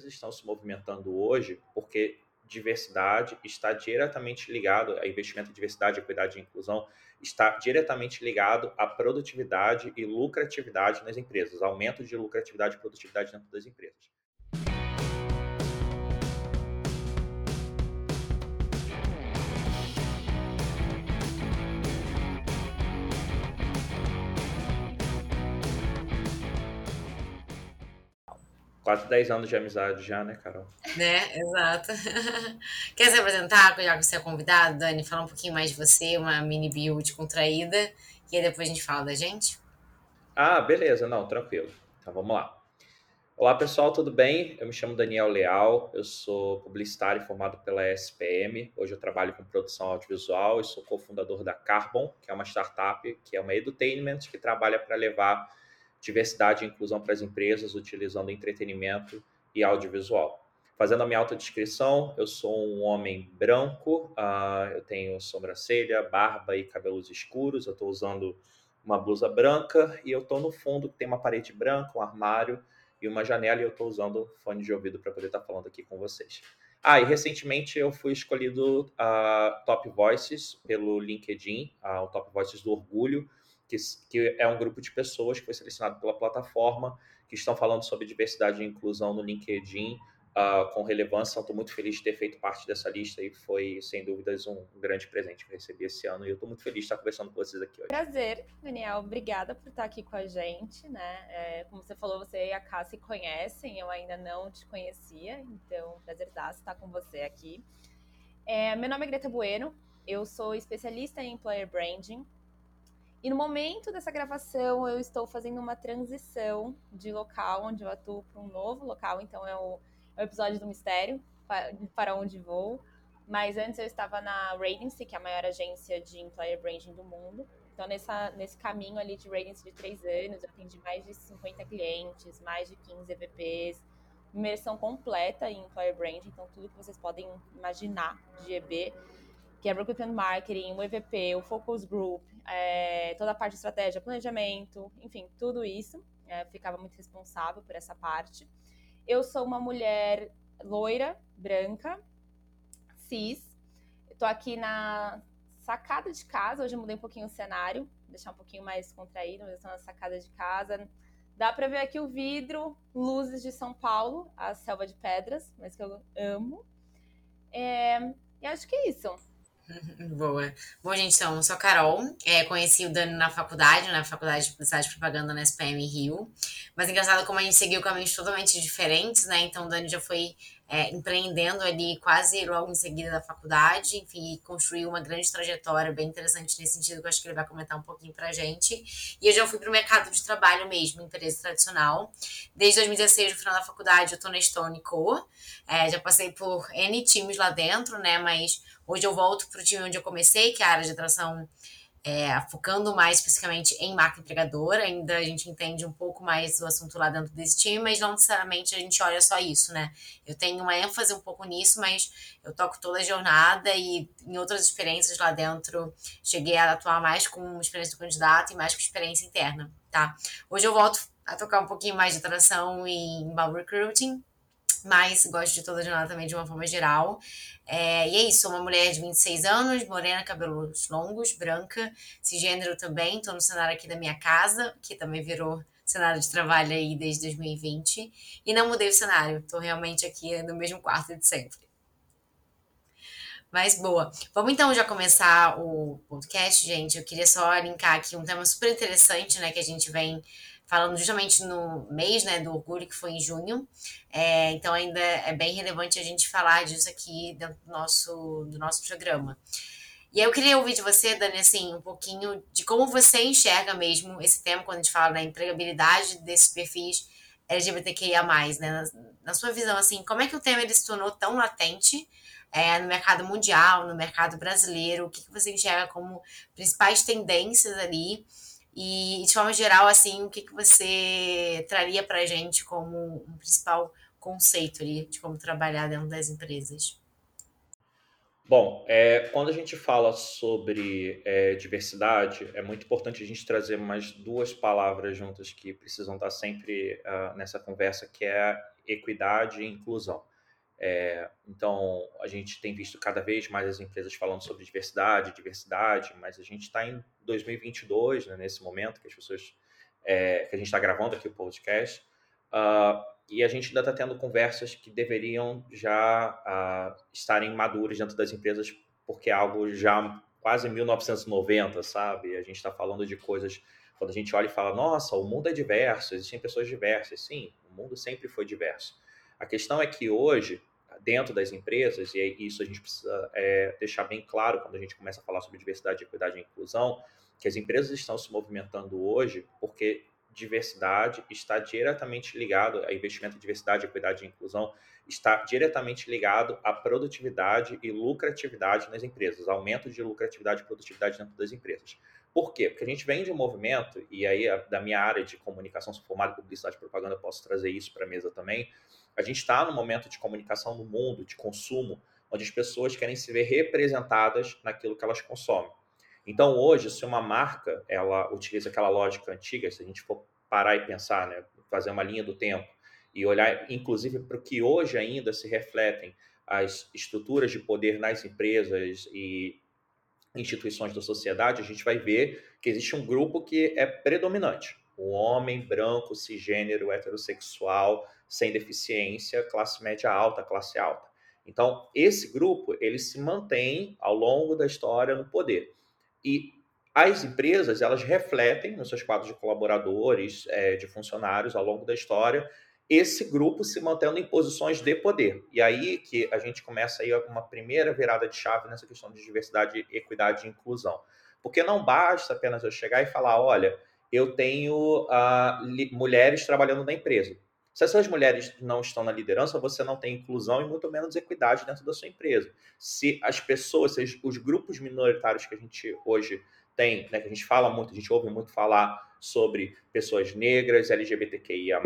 empresas estão se movimentando hoje porque diversidade está diretamente ligado, a investimento em diversidade, equidade e inclusão está diretamente ligado à produtividade e lucratividade nas empresas, aumento de lucratividade e produtividade dentro das empresas. Quase 10 anos de amizade já, né, Carol? Né, exato. Quer se apresentar, já que você é convidado, Dani? Falar um pouquinho mais de você, uma mini bio contraída, e aí depois a gente fala da gente? Ah, beleza, não, tranquilo. Então vamos lá. Olá pessoal, tudo bem? Eu me chamo Daniel Leal, eu sou publicitário formado pela SPM. Hoje eu trabalho com produção audiovisual e sou cofundador da Carbon, que é uma startup, que é uma edutainment que trabalha para levar diversidade e inclusão para as empresas utilizando entretenimento e audiovisual. Fazendo a minha autodescrição, eu sou um homem branco, uh, eu tenho sobrancelha, barba e cabelos escuros, eu estou usando uma blusa branca e eu estou no fundo, tem uma parede branca, um armário e uma janela e eu estou usando fone de ouvido para poder estar tá falando aqui com vocês. Ah, e recentemente eu fui escolhido uh, Top Voices pelo LinkedIn, uh, o Top Voices do Orgulho, que, que é um grupo de pessoas que foi selecionado pela plataforma, que estão falando sobre diversidade e inclusão no LinkedIn uh, com relevância. Estou muito feliz de ter feito parte dessa lista e foi, sem dúvidas, um grande presente que eu recebi esse ano. E eu estou muito feliz de estar conversando com vocês aqui hoje. Prazer, Daniel. Obrigada por estar aqui com a gente. Né? É, como você falou, você e a Cá se conhecem, eu ainda não te conhecia, então prazer estar com você aqui. É, meu nome é Greta Bueno, eu sou especialista em Employer Branding, e no momento dessa gravação, eu estou fazendo uma transição de local, onde eu atuo para um novo local. Então, é o, é o episódio do mistério, para, onde vou. Mas antes eu estava na Radiance, que é a maior agência de employer branding do mundo. Então, nessa, nesse caminho ali de Radiance de três anos, eu atendi mais de 50 clientes, mais de 15 EVPs, imersão completa em employer branding. Então, tudo que vocês podem imaginar de EB que é Recruitment Marketing, o EVP, o Focus Group, é, toda a parte de estratégia, planejamento, enfim, tudo isso. É, ficava muito responsável por essa parte. Eu sou uma mulher loira, branca, cis. Estou aqui na sacada de casa. Hoje eu mudei um pouquinho o cenário, deixar um pouquinho mais contraído, mas estou na sacada de casa. Dá para ver aqui o vidro, luzes de São Paulo, a selva de pedras, mas que eu amo. É, e acho que é isso. Boa. Bom, gente, então, eu sou a Carol. É, conheci o Dani na faculdade, na faculdade de publicidade e propaganda na SPM Rio. Mas engraçado como a gente seguiu caminhos totalmente diferentes, né? Então, o Dani já foi é, empreendendo ali quase logo em seguida da faculdade, enfim, construiu uma grande trajetória bem interessante nesse sentido, que eu acho que ele vai comentar um pouquinho pra gente. E eu já fui pro mercado de trabalho mesmo, empresa tradicional. Desde 2016, no final da faculdade, eu tô na Stone Co. É, já passei por N times lá dentro, né? Mas Hoje eu volto para o time onde eu comecei, que é a área de atração, é, focando mais especificamente em marca empregadora. Ainda a gente entende um pouco mais o assunto lá dentro desse time, mas não necessariamente a gente olha só isso, né? Eu tenho uma ênfase um pouco nisso, mas eu toco toda a jornada e em outras experiências lá dentro cheguei a atuar mais com experiência do candidato e mais com experiência interna, tá? Hoje eu volto a tocar um pouquinho mais de atração em inbound recruiting, mas gosto de toda jornada também de uma forma geral. É, e é isso, sou uma mulher de 26 anos, morena, cabelos longos, branca, cisgênero também, estou no cenário aqui da minha casa, que também virou cenário de trabalho aí desde 2020, e não mudei o cenário, estou realmente aqui no mesmo quarto de sempre. Mas boa. Vamos então já começar o podcast, gente. Eu queria só linkar aqui um tema super interessante, né, que a gente vem falando justamente no mês né, do orgulho, que foi em junho. É, então, ainda é bem relevante a gente falar disso aqui dentro do nosso, do nosso programa. E aí eu queria ouvir de você, Dani, assim, um pouquinho de como você enxerga mesmo esse tema quando a gente fala da empregabilidade desses perfis LGBTQIA+, né? Na, na, sua visão, assim, como é que o tema ele se tornou tão latente é, no mercado mundial, no mercado brasileiro? O que, que você enxerga como principais tendências ali? E, de forma geral, assim, o que, que você traria para a gente como um principal conceito ali de como trabalhar dentro das empresas? Bom, é, quando a gente fala sobre é, diversidade, é muito importante a gente trazer mais duas palavras juntas que precisam estar sempre uh, nessa conversa, que é equidade e inclusão. É, então, a gente tem visto cada vez mais as empresas falando sobre diversidade, diversidade, mas a gente está em 2022, né, nesse momento que as pessoas, é, que a gente está gravando aqui o podcast, uh, e a gente ainda está tendo conversas que deveriam já uh, estarem maduras dentro das empresas, porque é algo já quase 1990, sabe? A gente está falando de coisas quando a gente olha e fala, nossa, o mundo é diverso, existem pessoas diversas. Sim, o mundo sempre foi diverso. A questão é que hoje, dentro das empresas, e isso a gente precisa é, deixar bem claro quando a gente começa a falar sobre diversidade, equidade e inclusão, que as empresas estão se movimentando hoje porque diversidade está diretamente ligado a investimento em diversidade, equidade e inclusão, está diretamente ligado à produtividade e lucratividade nas empresas, aumento de lucratividade e produtividade dentro das empresas. Por quê? Porque a gente vem de um movimento, e aí da minha área de comunicação, sou formado em publicidade e propaganda, posso trazer isso para a mesa também. A gente está no momento de comunicação no mundo, de consumo, onde as pessoas querem se ver representadas naquilo que elas consomem. Então, hoje, se uma marca ela utiliza aquela lógica antiga, se a gente for parar e pensar, né, fazer uma linha do tempo e olhar, inclusive, para o que hoje ainda se refletem as estruturas de poder nas empresas e instituições da sociedade, a gente vai ver que existe um grupo que é predominante. O homem branco, cisgênero, heterossexual, sem deficiência, classe média alta, classe alta. Então, esse grupo, ele se mantém ao longo da história no poder. E as empresas, elas refletem nos seus quadros de colaboradores, é, de funcionários ao longo da história, esse grupo se mantendo em posições de poder. E aí que a gente começa aí uma primeira virada de chave nessa questão de diversidade, equidade e inclusão. Porque não basta apenas eu chegar e falar, olha, eu tenho uh, mulheres trabalhando na empresa. Se essas mulheres não estão na liderança, você não tem inclusão e muito menos equidade dentro da sua empresa. Se as pessoas, se os grupos minoritários que a gente hoje tem, né, que a gente fala muito, a gente ouve muito falar sobre pessoas negras, LGBTQIA,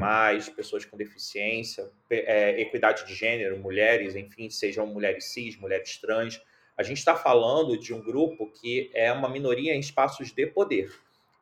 pessoas com deficiência, é, equidade de gênero, mulheres, enfim, sejam mulheres cis, mulheres trans. A gente está falando de um grupo que é uma minoria em espaços de poder.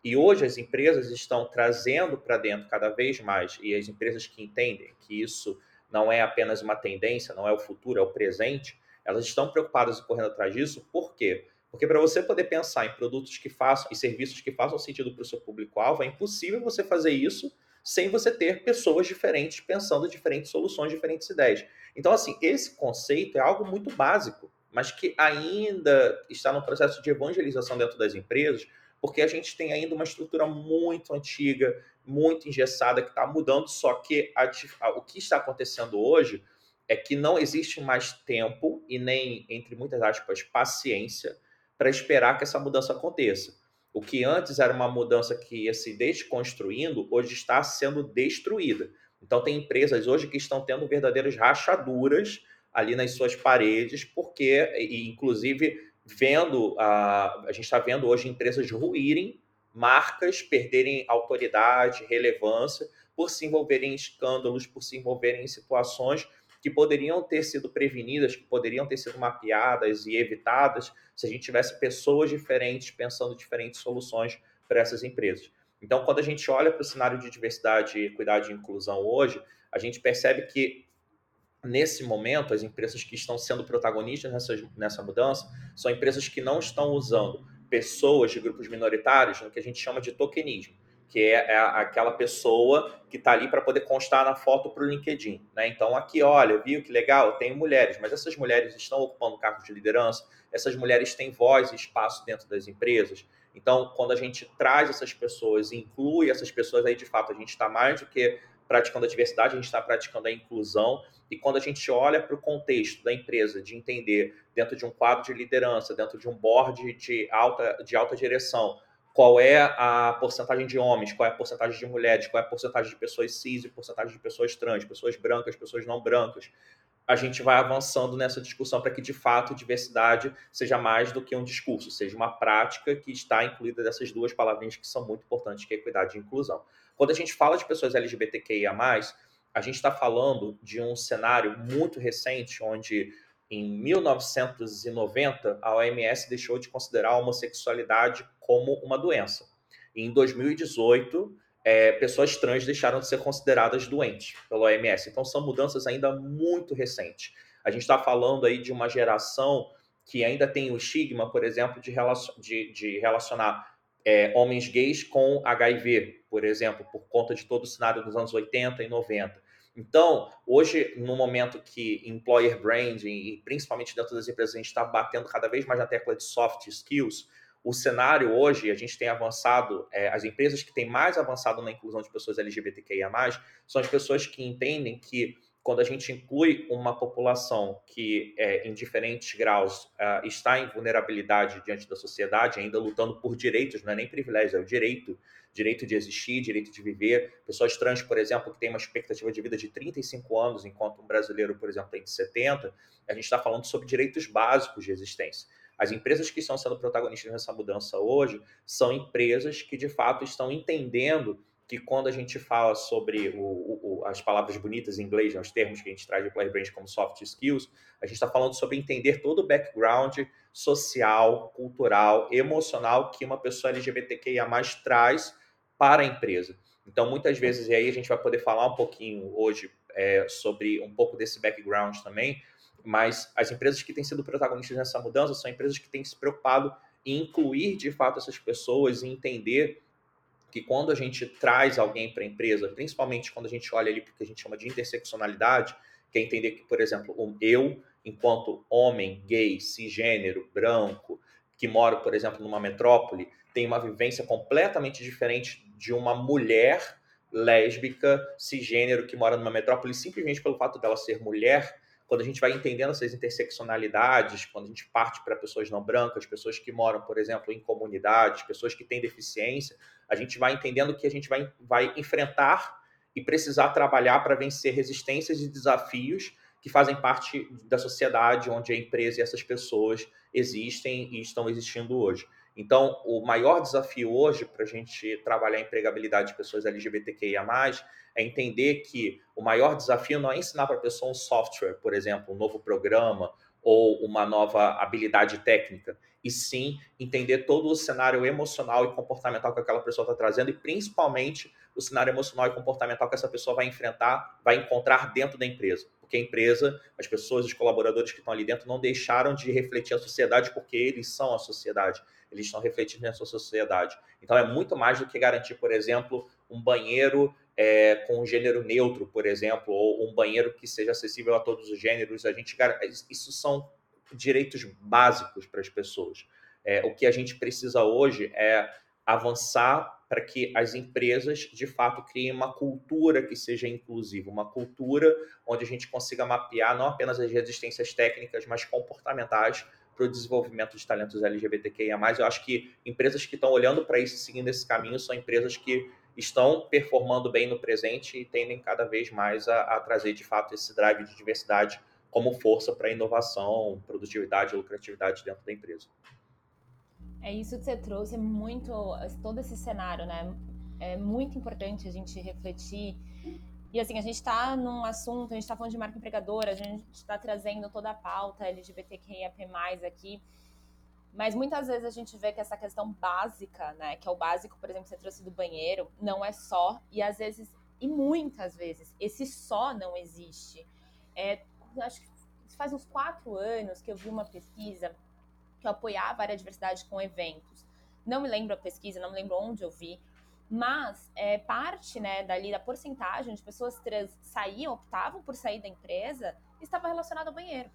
E hoje as empresas estão trazendo para dentro cada vez mais, e as empresas que entendem que isso não é apenas uma tendência, não é o futuro, é o presente, elas estão preocupadas e correndo atrás disso, por quê? Porque para você poder pensar em produtos que façam e serviços que façam sentido para o seu público-alvo, é impossível você fazer isso sem você ter pessoas diferentes pensando diferentes soluções, diferentes ideias. Então, assim, esse conceito é algo muito básico, mas que ainda está no processo de evangelização dentro das empresas, porque a gente tem ainda uma estrutura muito antiga, muito engessada, que está mudando, só que a, a, o que está acontecendo hoje é que não existe mais tempo e nem, entre muitas aspas, paciência para esperar que essa mudança aconteça. O que antes era uma mudança que ia se desconstruindo, hoje está sendo destruída. Então, tem empresas hoje que estão tendo verdadeiras rachaduras ali nas suas paredes, porque, e, inclusive, vendo, a, a gente está vendo hoje empresas ruírem, marcas perderem autoridade, relevância, por se envolverem em escândalos, por se envolverem em situações que poderiam ter sido prevenidas, que poderiam ter sido mapeadas e evitadas se a gente tivesse pessoas diferentes pensando diferentes soluções para essas empresas. Então, quando a gente olha para o cenário de diversidade, equidade e inclusão hoje, a gente percebe que nesse momento, as empresas que estão sendo protagonistas nessa, nessa mudança são empresas que não estão usando pessoas de grupos minoritários no que a gente chama de tokenismo, que é, é aquela pessoa que está ali para poder constar na foto para o LinkedIn. Né? Então, aqui, olha, viu que legal, tem mulheres, mas essas mulheres estão ocupando cargos de liderança, essas mulheres têm voz e espaço dentro das empresas. Então, quando a gente traz essas pessoas inclui essas pessoas, aí de fato a gente está mais do que praticando a diversidade, a gente está praticando a inclusão. E quando a gente olha para o contexto da empresa, de entender dentro de um quadro de liderança, dentro de um board de alta, de alta direção, qual é a porcentagem de homens, qual é a porcentagem de mulheres, qual é a porcentagem de pessoas cis e porcentagem de pessoas trans, pessoas brancas, pessoas não brancas. A gente vai avançando nessa discussão para que, de fato, diversidade seja mais do que um discurso, seja uma prática que está incluída dessas duas palavrinhas que são muito importantes, que é equidade e inclusão. Quando a gente fala de pessoas LGBTQIA+, a gente está falando de um cenário muito recente, onde em 1990, a OMS deixou de considerar a homossexualidade como uma doença. E em 2018, é, pessoas trans deixaram de ser consideradas doentes pela OMS. Então, são mudanças ainda muito recentes. A gente está falando aí de uma geração que ainda tem o estigma, por exemplo, de, relacion, de, de relacionar é, homens gays com HIV, por exemplo, por conta de todo o cenário dos anos 80 e 90. Então, hoje, no momento que employer branding, e principalmente dentro das empresas, a gente está batendo cada vez mais na tecla de soft skills, o cenário hoje, a gente tem avançado, é, as empresas que têm mais avançado na inclusão de pessoas LGBTQIA, são as pessoas que entendem que quando a gente inclui uma população que, é, em diferentes graus, uh, está em vulnerabilidade diante da sociedade, ainda lutando por direitos, não é nem privilégio, é o direito direito de existir, direito de viver. Pessoas trans, por exemplo, que têm uma expectativa de vida de 35 anos, enquanto um brasileiro, por exemplo, tem de 70, a gente está falando sobre direitos básicos de existência. As empresas que estão sendo protagonistas nessa mudança hoje são empresas que, de fato, estão entendendo que quando a gente fala sobre o, o, as palavras bonitas em inglês, né, os termos que a gente traz de Player Brand como soft skills, a gente está falando sobre entender todo o background social, cultural, emocional que uma pessoa LGBTQIA traz para a empresa. Então, muitas vezes, e aí a gente vai poder falar um pouquinho hoje é, sobre um pouco desse background também, mas as empresas que têm sido protagonistas nessa mudança são empresas que têm se preocupado em incluir de fato essas pessoas e entender que quando a gente traz alguém para a empresa, principalmente quando a gente olha ali porque a gente chama de interseccionalidade, que é entender que, por exemplo, eu, enquanto homem, gay, cisgênero, branco, que moro, por exemplo, numa metrópole, tem uma vivência completamente diferente de uma mulher lésbica, cisgênero, que mora numa metrópole, simplesmente pelo fato dela ser mulher, quando a gente vai entendendo essas interseccionalidades, quando a gente parte para pessoas não brancas, pessoas que moram, por exemplo, em comunidades, pessoas que têm deficiência, a gente vai entendendo que a gente vai, vai enfrentar e precisar trabalhar para vencer resistências e desafios que fazem parte da sociedade onde a empresa e essas pessoas existem e estão existindo hoje. Então, o maior desafio hoje para a gente trabalhar a empregabilidade de pessoas LGBTQIA, é entender que o maior desafio não é ensinar para a pessoa um software, por exemplo, um novo programa ou uma nova habilidade técnica, e sim entender todo o cenário emocional e comportamental que aquela pessoa está trazendo e principalmente o cenário emocional e comportamental que essa pessoa vai enfrentar, vai encontrar dentro da empresa. Porque a empresa, as pessoas, os colaboradores que estão ali dentro não deixaram de refletir a sociedade porque eles são a sociedade eles estão refletindo nessa sociedade. Então é muito mais do que garantir, por exemplo, um banheiro é, com um gênero neutro, por exemplo, ou um banheiro que seja acessível a todos os gêneros. A gente isso são direitos básicos para as pessoas. É, o que a gente precisa hoje é avançar para que as empresas de fato criem uma cultura que seja inclusiva, uma cultura onde a gente consiga mapear não apenas as resistências técnicas, mas comportamentais para o desenvolvimento de talentos LGBTQIA+. Eu acho que empresas que estão olhando para isso e seguindo esse caminho são empresas que estão performando bem no presente e tendem cada vez mais a, a trazer, de fato, esse drive de diversidade como força para inovação, produtividade e lucratividade dentro da empresa. É isso que você trouxe, é muito, todo esse cenário, né? É muito importante a gente refletir e assim, a gente está num assunto, a gente está falando de marca empregadora, a gente está trazendo toda a pauta LGBTQIAP+, aqui, mas muitas vezes a gente vê que essa questão básica, né, que é o básico, por exemplo, que você trouxe do banheiro, não é só, e às vezes, e muitas vezes, esse só não existe. É, acho que faz uns quatro anos que eu vi uma pesquisa que apoiava a diversidade com eventos. Não me lembro a pesquisa, não me lembro onde eu vi, mas é, parte né, dali da porcentagem de pessoas trans saíam, optavam por sair da empresa, estava relacionado ao banheiro.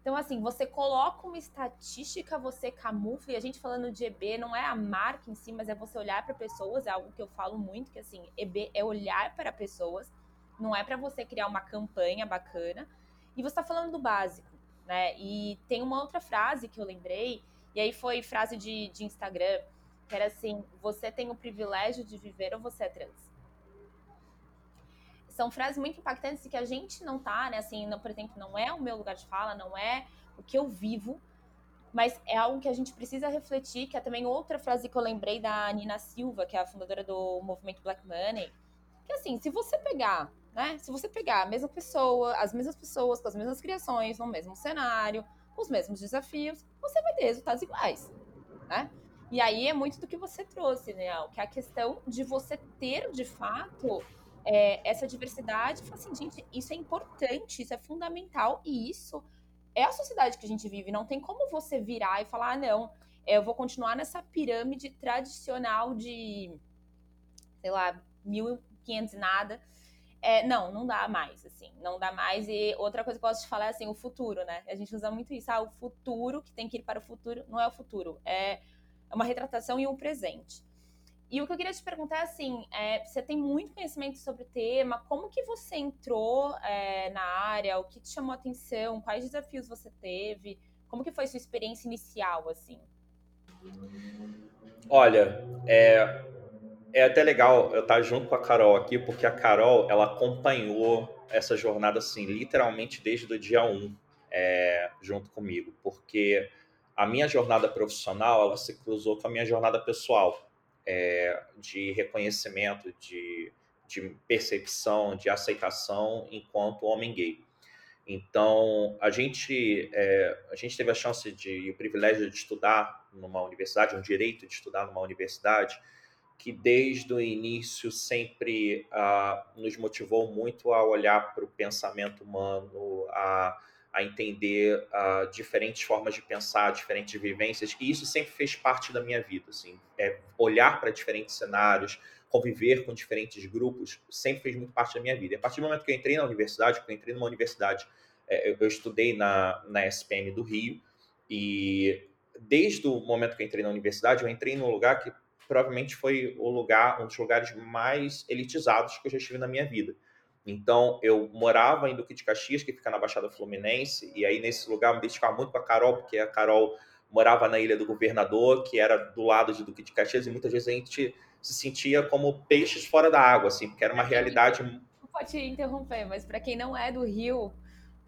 Então, assim, você coloca uma estatística, você camufla, e a gente falando de EB não é a marca em si, mas é você olhar para pessoas, é algo que eu falo muito, que assim, EB é olhar para pessoas, não é para você criar uma campanha bacana, e você está falando do básico, né? E tem uma outra frase que eu lembrei, e aí foi frase de, de Instagram, que era assim: você tem o privilégio de viver ou você é trans? São frases muito impactantes e que a gente não tá, né? Assim, não, por exemplo, não é o meu lugar de fala, não é o que eu vivo, mas é algo que a gente precisa refletir, que é também outra frase que eu lembrei da Nina Silva, que é a fundadora do movimento Black Money, que assim, se você pegar né? Se você pegar a mesma pessoa, as mesmas pessoas, com as mesmas criações, no mesmo cenário, com os mesmos desafios, você vai ter resultados iguais, né? E aí é muito do que você trouxe, né? Que é a questão de você ter, de fato, é, essa diversidade. Falar assim, gente, isso é importante, isso é fundamental, e isso é a sociedade que a gente vive. Não tem como você virar e falar, ah, não, eu vou continuar nessa pirâmide tradicional de, sei lá, 1500 e nada. É, não, não dá mais, assim, não dá mais. E outra coisa que eu posso te falar é assim, o futuro, né? A gente usa muito isso, ah, o futuro, que tem que ir para o futuro, não é o futuro, é uma retratação e um presente. E o que eu queria te perguntar é assim, é, você tem muito conhecimento sobre o tema, como que você entrou é, na área, o que te chamou a atenção, quais desafios você teve, como que foi sua experiência inicial, assim? Olha, é, é até legal eu estar junto com a Carol aqui, porque a Carol, ela acompanhou essa jornada, assim, literalmente desde o dia 1, é, junto comigo, porque a minha jornada profissional, ela se cruzou com a minha jornada pessoal, é, de reconhecimento, de, de percepção, de aceitação enquanto homem gay. Então, a gente, é, a gente teve a chance de, o privilégio de estudar numa universidade, um direito de estudar numa universidade, que desde o início sempre uh, nos motivou muito a olhar para o pensamento humano, a, a entender uh, diferentes formas de pensar, diferentes vivências, e isso sempre fez parte da minha vida. Assim, é, olhar para diferentes cenários, conviver com diferentes grupos, sempre fez muito parte da minha vida. E a partir do momento que eu entrei na universidade, que eu entrei numa universidade, é, eu, eu estudei na, na SPM do Rio, e desde o momento que eu entrei na universidade, eu entrei num lugar que provavelmente foi o lugar, um dos lugares mais elitizados que eu já estive na minha vida. Então, eu morava em Duque de Caxias, que fica na Baixada Fluminense, e aí nesse lugar eu me identificava muito com a Carol, porque a Carol morava na Ilha do Governador, que era do lado de Duque de Caxias, e muitas vezes a gente se sentia como peixes fora da água, assim, porque era uma realidade. Não pode interromper, mas para quem não é do Rio,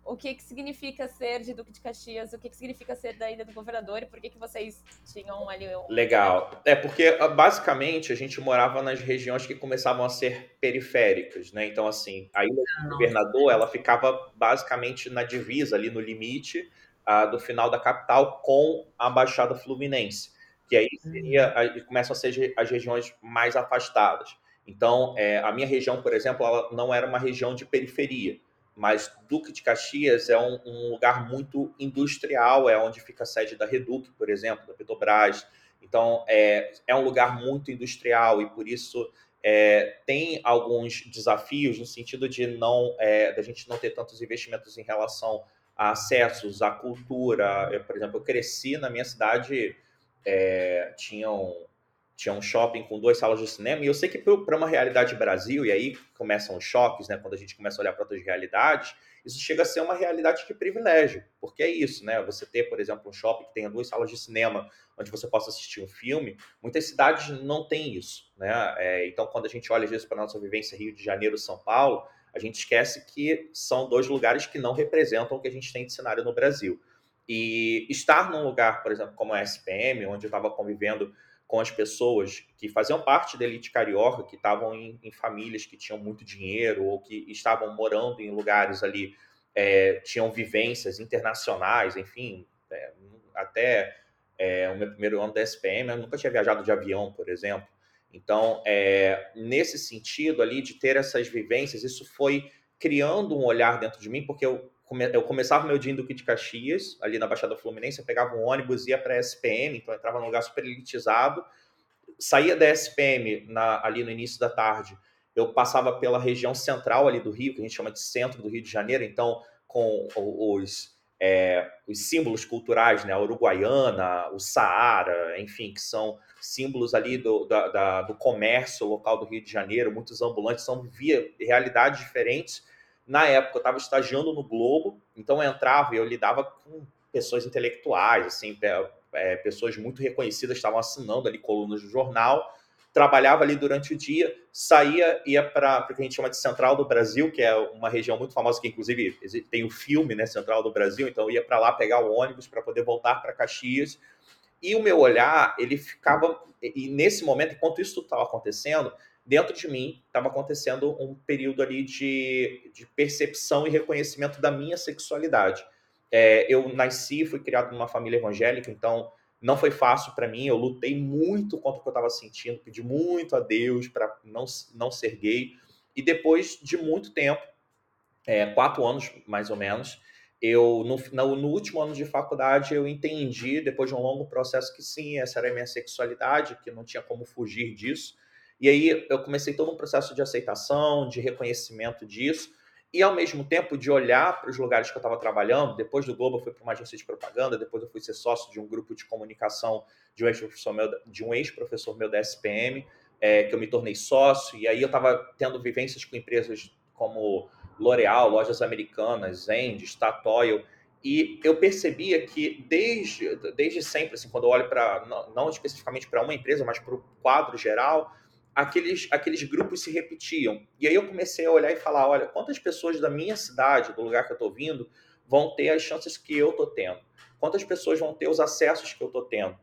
o que, que significa ser de Duque de Caxias, o que, que significa ser da Ilha do Governador e por que, que vocês tinham ali. Um... Legal. É porque, ah, basicamente, a gente morava nas regiões que começavam a ser periféricas, né? Então, assim, a Ilha do Governador, ela ficava basicamente na divisa, ali no limite uh, do final da capital com a Baixada Fluminense, que aí seria, uhum. começam a ser as regiões mais afastadas. Então, é, a minha região, por exemplo, ela não era uma região de periferia mas Duque de Caxias é um, um, lugar muito industrial, é onde fica a sede da Reduc, por exemplo, da Petrobras. Então, é, é um lugar muito industrial e por isso é, tem alguns desafios no sentido de não é, da gente não ter tantos investimentos em relação a acessos à cultura. Eu, por exemplo, eu cresci na minha cidade, é, tinham tinha um shopping com duas salas de cinema, e eu sei que para uma realidade Brasil, e aí começam os choques, né, quando a gente começa a olhar para outras realidades, isso chega a ser uma realidade de privilégio, porque é isso, né? Você ter, por exemplo, um shopping que tenha duas salas de cinema onde você possa assistir um filme, muitas cidades não têm isso, né? É, então, quando a gente olha às vezes para a nossa vivência Rio de Janeiro, São Paulo, a gente esquece que são dois lugares que não representam o que a gente tem de cenário no Brasil. E estar num lugar, por exemplo, como a SPM, onde eu estava convivendo com as pessoas que faziam parte da elite carioca, que estavam em, em famílias que tinham muito dinheiro ou que estavam morando em lugares ali, é, tinham vivências internacionais, enfim, é, até é, o meu primeiro ano da SPM, eu nunca tinha viajado de avião, por exemplo. Então, é, nesse sentido ali de ter essas vivências, isso foi criando um olhar dentro de mim, porque eu eu começava meu dia em Duque de Caxias, ali na Baixada Fluminense, eu pegava um ônibus, ia para a SPM, então entrava num lugar super elitizado, saía da SPM na, ali no início da tarde, eu passava pela região central ali do Rio, que a gente chama de centro do Rio de Janeiro, então com os, é, os símbolos culturais, né, a Uruguaiana, o Saara, enfim, que são símbolos ali do, da, da, do comércio local do Rio de Janeiro, muitos ambulantes, são via realidades diferentes, na época, eu estava estagiando no Globo, então eu entrava e eu lidava com pessoas intelectuais, assim, é, pessoas muito reconhecidas estavam assinando ali colunas do jornal. Trabalhava ali durante o dia, saía, ia para o que a gente chama de Central do Brasil, que é uma região muito famosa, que inclusive tem o filme, né, Central do Brasil, então eu ia para lá pegar o ônibus para poder voltar para Caxias. E o meu olhar, ele ficava. E nesse momento, enquanto isso estava acontecendo, dentro de mim estava acontecendo um período ali de, de percepção e reconhecimento da minha sexualidade. É, eu nasci, fui criado numa família evangélica, então não foi fácil para mim. Eu lutei muito contra o que eu estava sentindo, pedi muito a Deus para não, não ser gay. E depois de muito tempo, é, quatro anos mais ou menos, eu no, no, no, último ano de faculdade eu entendi, depois de um longo processo, que sim, essa era a minha sexualidade, que não tinha como fugir disso. E aí eu comecei todo um processo de aceitação, de reconhecimento disso, e ao mesmo tempo de olhar para os lugares que eu estava trabalhando. Depois do Globo, eu fui para uma agência de propaganda, depois eu fui ser sócio de um grupo de comunicação de um ex-professor meu, de um ex-professor meu da SPM, é, que eu me tornei sócio, e aí eu estava tendo vivências com empresas como L'Oréal, lojas americanas, Zendy, Statoil, e eu percebia que desde, desde sempre, assim, quando eu olho para, não, não especificamente para uma empresa, mas para o quadro geral, aqueles, aqueles grupos se repetiam. E aí eu comecei a olhar e falar, olha, quantas pessoas da minha cidade, do lugar que eu estou vindo, vão ter as chances que eu estou tendo? Quantas pessoas vão ter os acessos que eu estou tendo?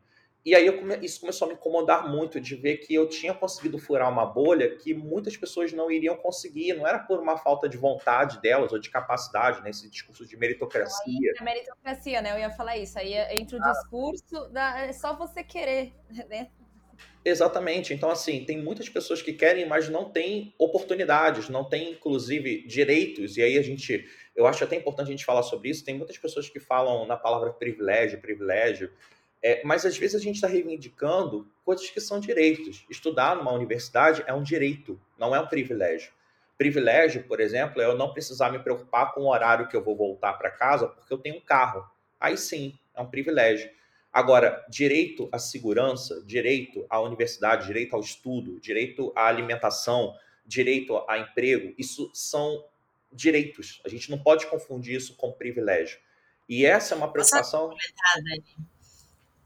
E aí come... isso começou a me incomodar muito de ver que eu tinha conseguido furar uma bolha que muitas pessoas não iriam conseguir. Não era por uma falta de vontade delas ou de capacidade, nesse né? discurso de meritocracia. É meritocracia, né? Eu ia falar isso. Aí entra o ah. discurso da é só você querer, né? Exatamente. Então, assim, tem muitas pessoas que querem, mas não têm oportunidades, não têm, inclusive, direitos. E aí a gente, eu acho até importante a gente falar sobre isso. Tem muitas pessoas que falam na palavra privilégio, privilégio. É, mas às vezes a gente está reivindicando coisas que são direitos. Estudar numa universidade é um direito, não é um privilégio. Privilégio, por exemplo, é eu não precisar me preocupar com o horário que eu vou voltar para casa porque eu tenho um carro. Aí sim, é um privilégio. Agora, direito à segurança, direito à universidade, direito ao estudo, direito à alimentação, direito a emprego, isso são direitos. A gente não pode confundir isso com privilégio. E essa é uma preocupação.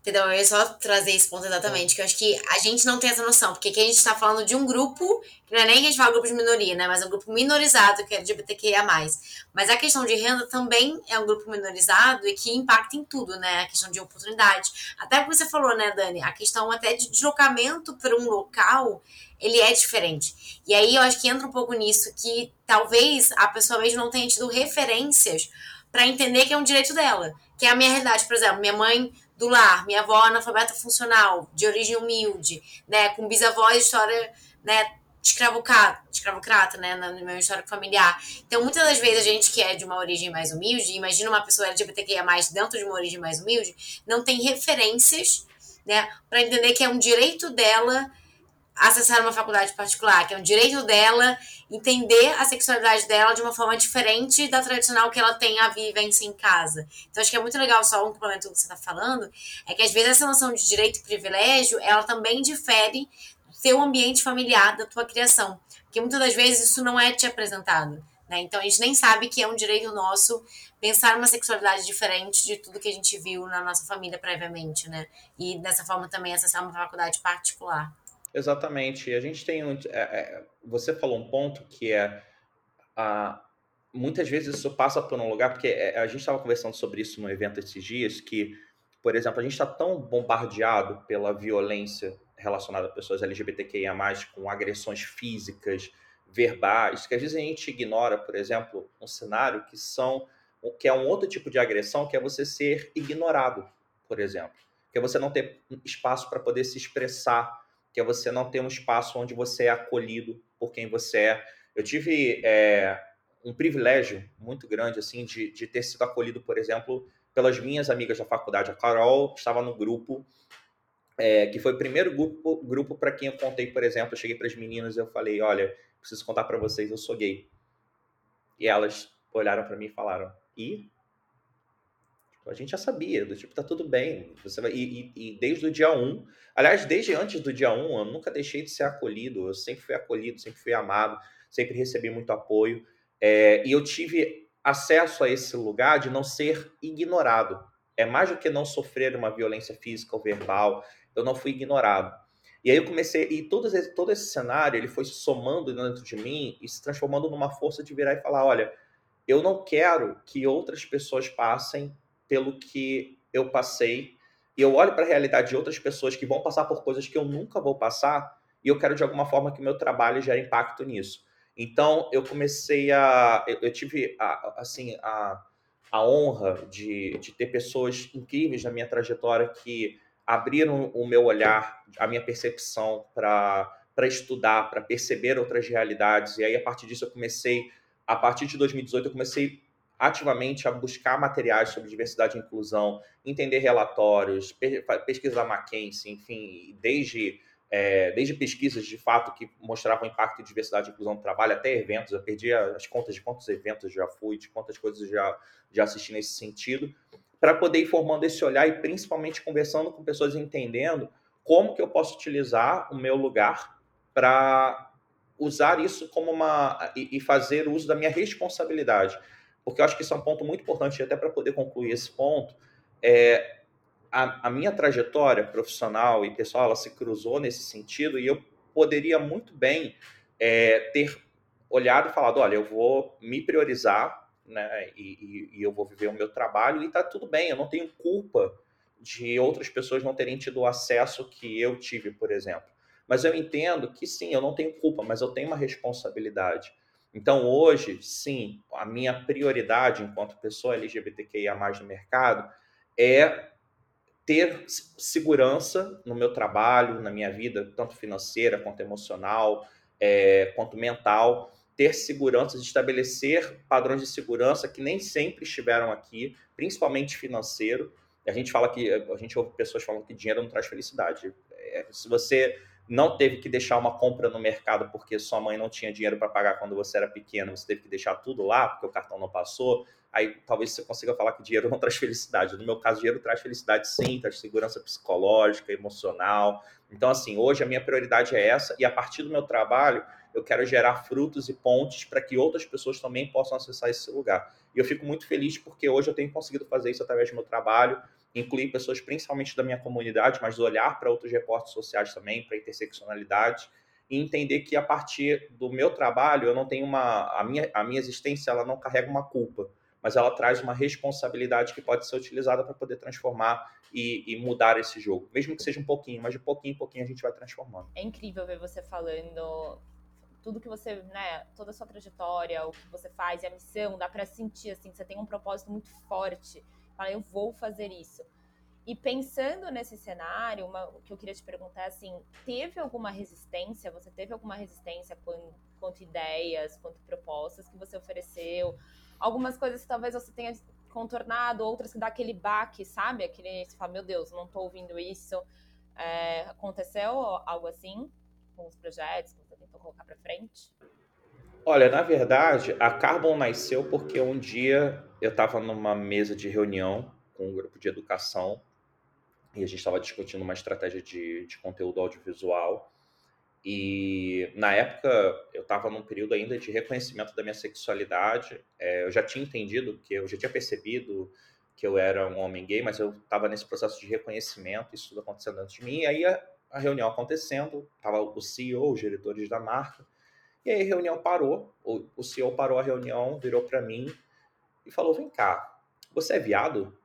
Entendeu? Eu ia só trazer esse ponto exatamente, que eu acho que a gente não tem essa noção, porque aqui a gente está falando de um grupo, que não é nem que a gente fala grupo de minoria, né? Mas é um grupo minorizado, que é LGBTQIA. Mas a questão de renda também é um grupo minorizado e que impacta em tudo, né? A questão de oportunidade. Até como você falou, né, Dani? A questão até de deslocamento para um local, ele é diferente. E aí eu acho que entra um pouco nisso, que talvez a pessoa mesmo não tenha tido referências para entender que é um direito dela. Que é a minha realidade, por exemplo, minha mãe do lar, minha avó analfabeta funcional, de origem humilde, né, com bisavó história, né, escravocrata, escravocrata, né, na minha história familiar. Então, muitas das vezes a gente que é de uma origem mais humilde, imagina uma pessoa LGBTQIA+, dentro de uma origem mais humilde, não tem referências, né, para entender que é um direito dela acessar uma faculdade particular, que é um direito dela entender a sexualidade dela de uma forma diferente da tradicional que ela tem a vivência em casa. Então, acho que é muito legal, só um complemento que você está falando, é que às vezes essa noção de direito e privilégio, ela também difere do seu ambiente familiar, da tua criação. Porque muitas das vezes isso não é te apresentado. Né? Então, a gente nem sabe que é um direito nosso pensar uma sexualidade diferente de tudo que a gente viu na nossa família previamente, né? E dessa forma também acessar uma faculdade particular. Exatamente. A gente tem um, é, é, você falou um ponto que é a, muitas vezes isso passa por um lugar porque é, a gente estava conversando sobre isso no evento esses dias que, por exemplo, a gente está tão bombardeado pela violência relacionada a pessoas LGBTQIA+, com agressões físicas, verbais, que às vezes a gente ignora, por exemplo, um cenário que são que é um outro tipo de agressão, que é você ser ignorado, por exemplo, que é você não ter espaço para poder se expressar que é você não ter um espaço onde você é acolhido por quem você é. Eu tive é, um privilégio muito grande assim de, de ter sido acolhido, por exemplo, pelas minhas amigas da faculdade. A Carol estava no grupo é, que foi o primeiro grupo, grupo para quem eu contei, por exemplo, eu cheguei para as meninas e eu falei, olha, preciso contar para vocês, eu sou gay. E elas olharam para mim e falaram, e a gente já sabia, do tipo, tá tudo bem. Você vai, e, e, e, desde o dia 1, aliás, desde antes do dia 1, eu nunca deixei de ser acolhido, eu sempre fui acolhido, sempre fui amado, sempre recebi muito apoio. É, e eu tive acesso a esse lugar de não ser ignorado. É mais do que não sofrer uma violência física ou verbal, eu não fui ignorado. E aí eu comecei, e todo esse, todo esse cenário, ele foi se somando dentro de mim e se transformando numa força de virar e falar, olha, eu não quero que outras pessoas passem pelo que eu passei e eu olho para a realidade de outras pessoas que vão passar por coisas que eu nunca vou passar e eu quero de alguma forma que o meu trabalho gere impacto nisso. Então eu comecei a, eu, eu tive a, assim a, a honra de, de ter pessoas incríveis na minha trajetória que abriram o meu olhar, a minha percepção para para estudar, para perceber outras realidades. E aí, a partir disso, eu comecei, a partir de 2018, eu comecei ativamente a buscar materiais sobre diversidade e inclusão, entender relatórios, pesquisa da McKinsey, enfim, desde, é, desde pesquisas de fato que mostravam o impacto de diversidade e inclusão no trabalho, até eventos. Eu perdi as contas de quantos eventos já fui, de quantas coisas já, já assisti nesse sentido, para poder ir formando esse olhar e principalmente conversando com pessoas entendendo como que eu posso utilizar o meu lugar para usar isso como uma e, fazer uso da minha responsabilidade, porque eu acho que isso é um ponto muito importante até para poder concluir esse ponto. É, a, a, minha trajetória profissional e pessoal ela se cruzou nesse sentido e eu poderia muito bem é, ter olhado e falado, olha, eu vou me priorizar, né, e, e, e eu vou viver o meu trabalho e está tudo bem, eu não tenho culpa de outras pessoas não terem tido o acesso que eu tive, por exemplo. Mas eu entendo que sim, eu não tenho culpa, mas eu tenho uma responsabilidade. Então, hoje, sim, a minha prioridade enquanto pessoa LGBTQIA no mercado é ter segurança no meu trabalho, na minha vida, tanto financeira quanto emocional, é, quanto mental, ter segurança estabelecer padrões de segurança que nem sempre estiveram aqui, principalmente financeiro. A gente fala que a gente ouve pessoas falando que dinheiro não traz felicidade. É, se você não teve que deixar uma compra no mercado porque sua mãe não tinha dinheiro para pagar quando você era pequeno, você teve que deixar tudo lá porque o cartão não passou, aí talvez você consiga falar que dinheiro não traz felicidade. No meu caso, dinheiro traz felicidade sim, traz segurança psicológica, emocional. Então, assim, hoje a minha prioridade é essa e a partir do meu trabalho eu quero gerar frutos e pontes para que outras pessoas também possam acessar esse lugar. E eu fico muito feliz porque hoje eu tenho conseguido fazer isso através do meu trabalho, incluir pessoas principalmente da minha comunidade, mas olhar para outros recortes sociais também, para interseccionalidade, e entender que a partir do meu trabalho eu não tenho uma a minha a minha existência ela não carrega uma culpa, mas ela traz uma responsabilidade que pode ser utilizada para poder transformar e, e, mudar esse jogo, mesmo que seja um pouquinho, mas de pouquinho em pouquinho a gente vai transformando. É incrível ver você falando tudo que você, né, toda a sua trajetória, o que você faz e a missão, dá para sentir assim, você tem um propósito muito forte Eu vou fazer isso. E pensando nesse cenário, uma, o que eu queria te perguntar é assim, teve alguma resistência? Você teve alguma resistência quanto, quanto ideias, quanto propostas que você ofereceu? Algumas coisas que talvez você tenha contornado, outras que dá aquele baque, sabe? Aquele, você fala, meu Deus, não tô ouvindo isso. É, aconteceu algo assim com os projetos que você tentou colocar para frente? Olha, na verdade, a Carbon nasceu porque um dia eu estava numa mesa de reunião com um grupo de educação e a gente estava discutindo uma estratégia de, de conteúdo audiovisual. E na época eu estava num período ainda de reconhecimento da minha sexualidade. É, eu já tinha entendido que eu já tinha percebido que eu era um homem gay, mas eu estava nesse processo de reconhecimento, isso tudo acontecendo antes de mim. E aí a, a reunião acontecendo, estava o CEO, os diretores da marca, e aí a reunião parou, o, o CEO parou a reunião, virou para mim e falou: Vem cá, você é viado?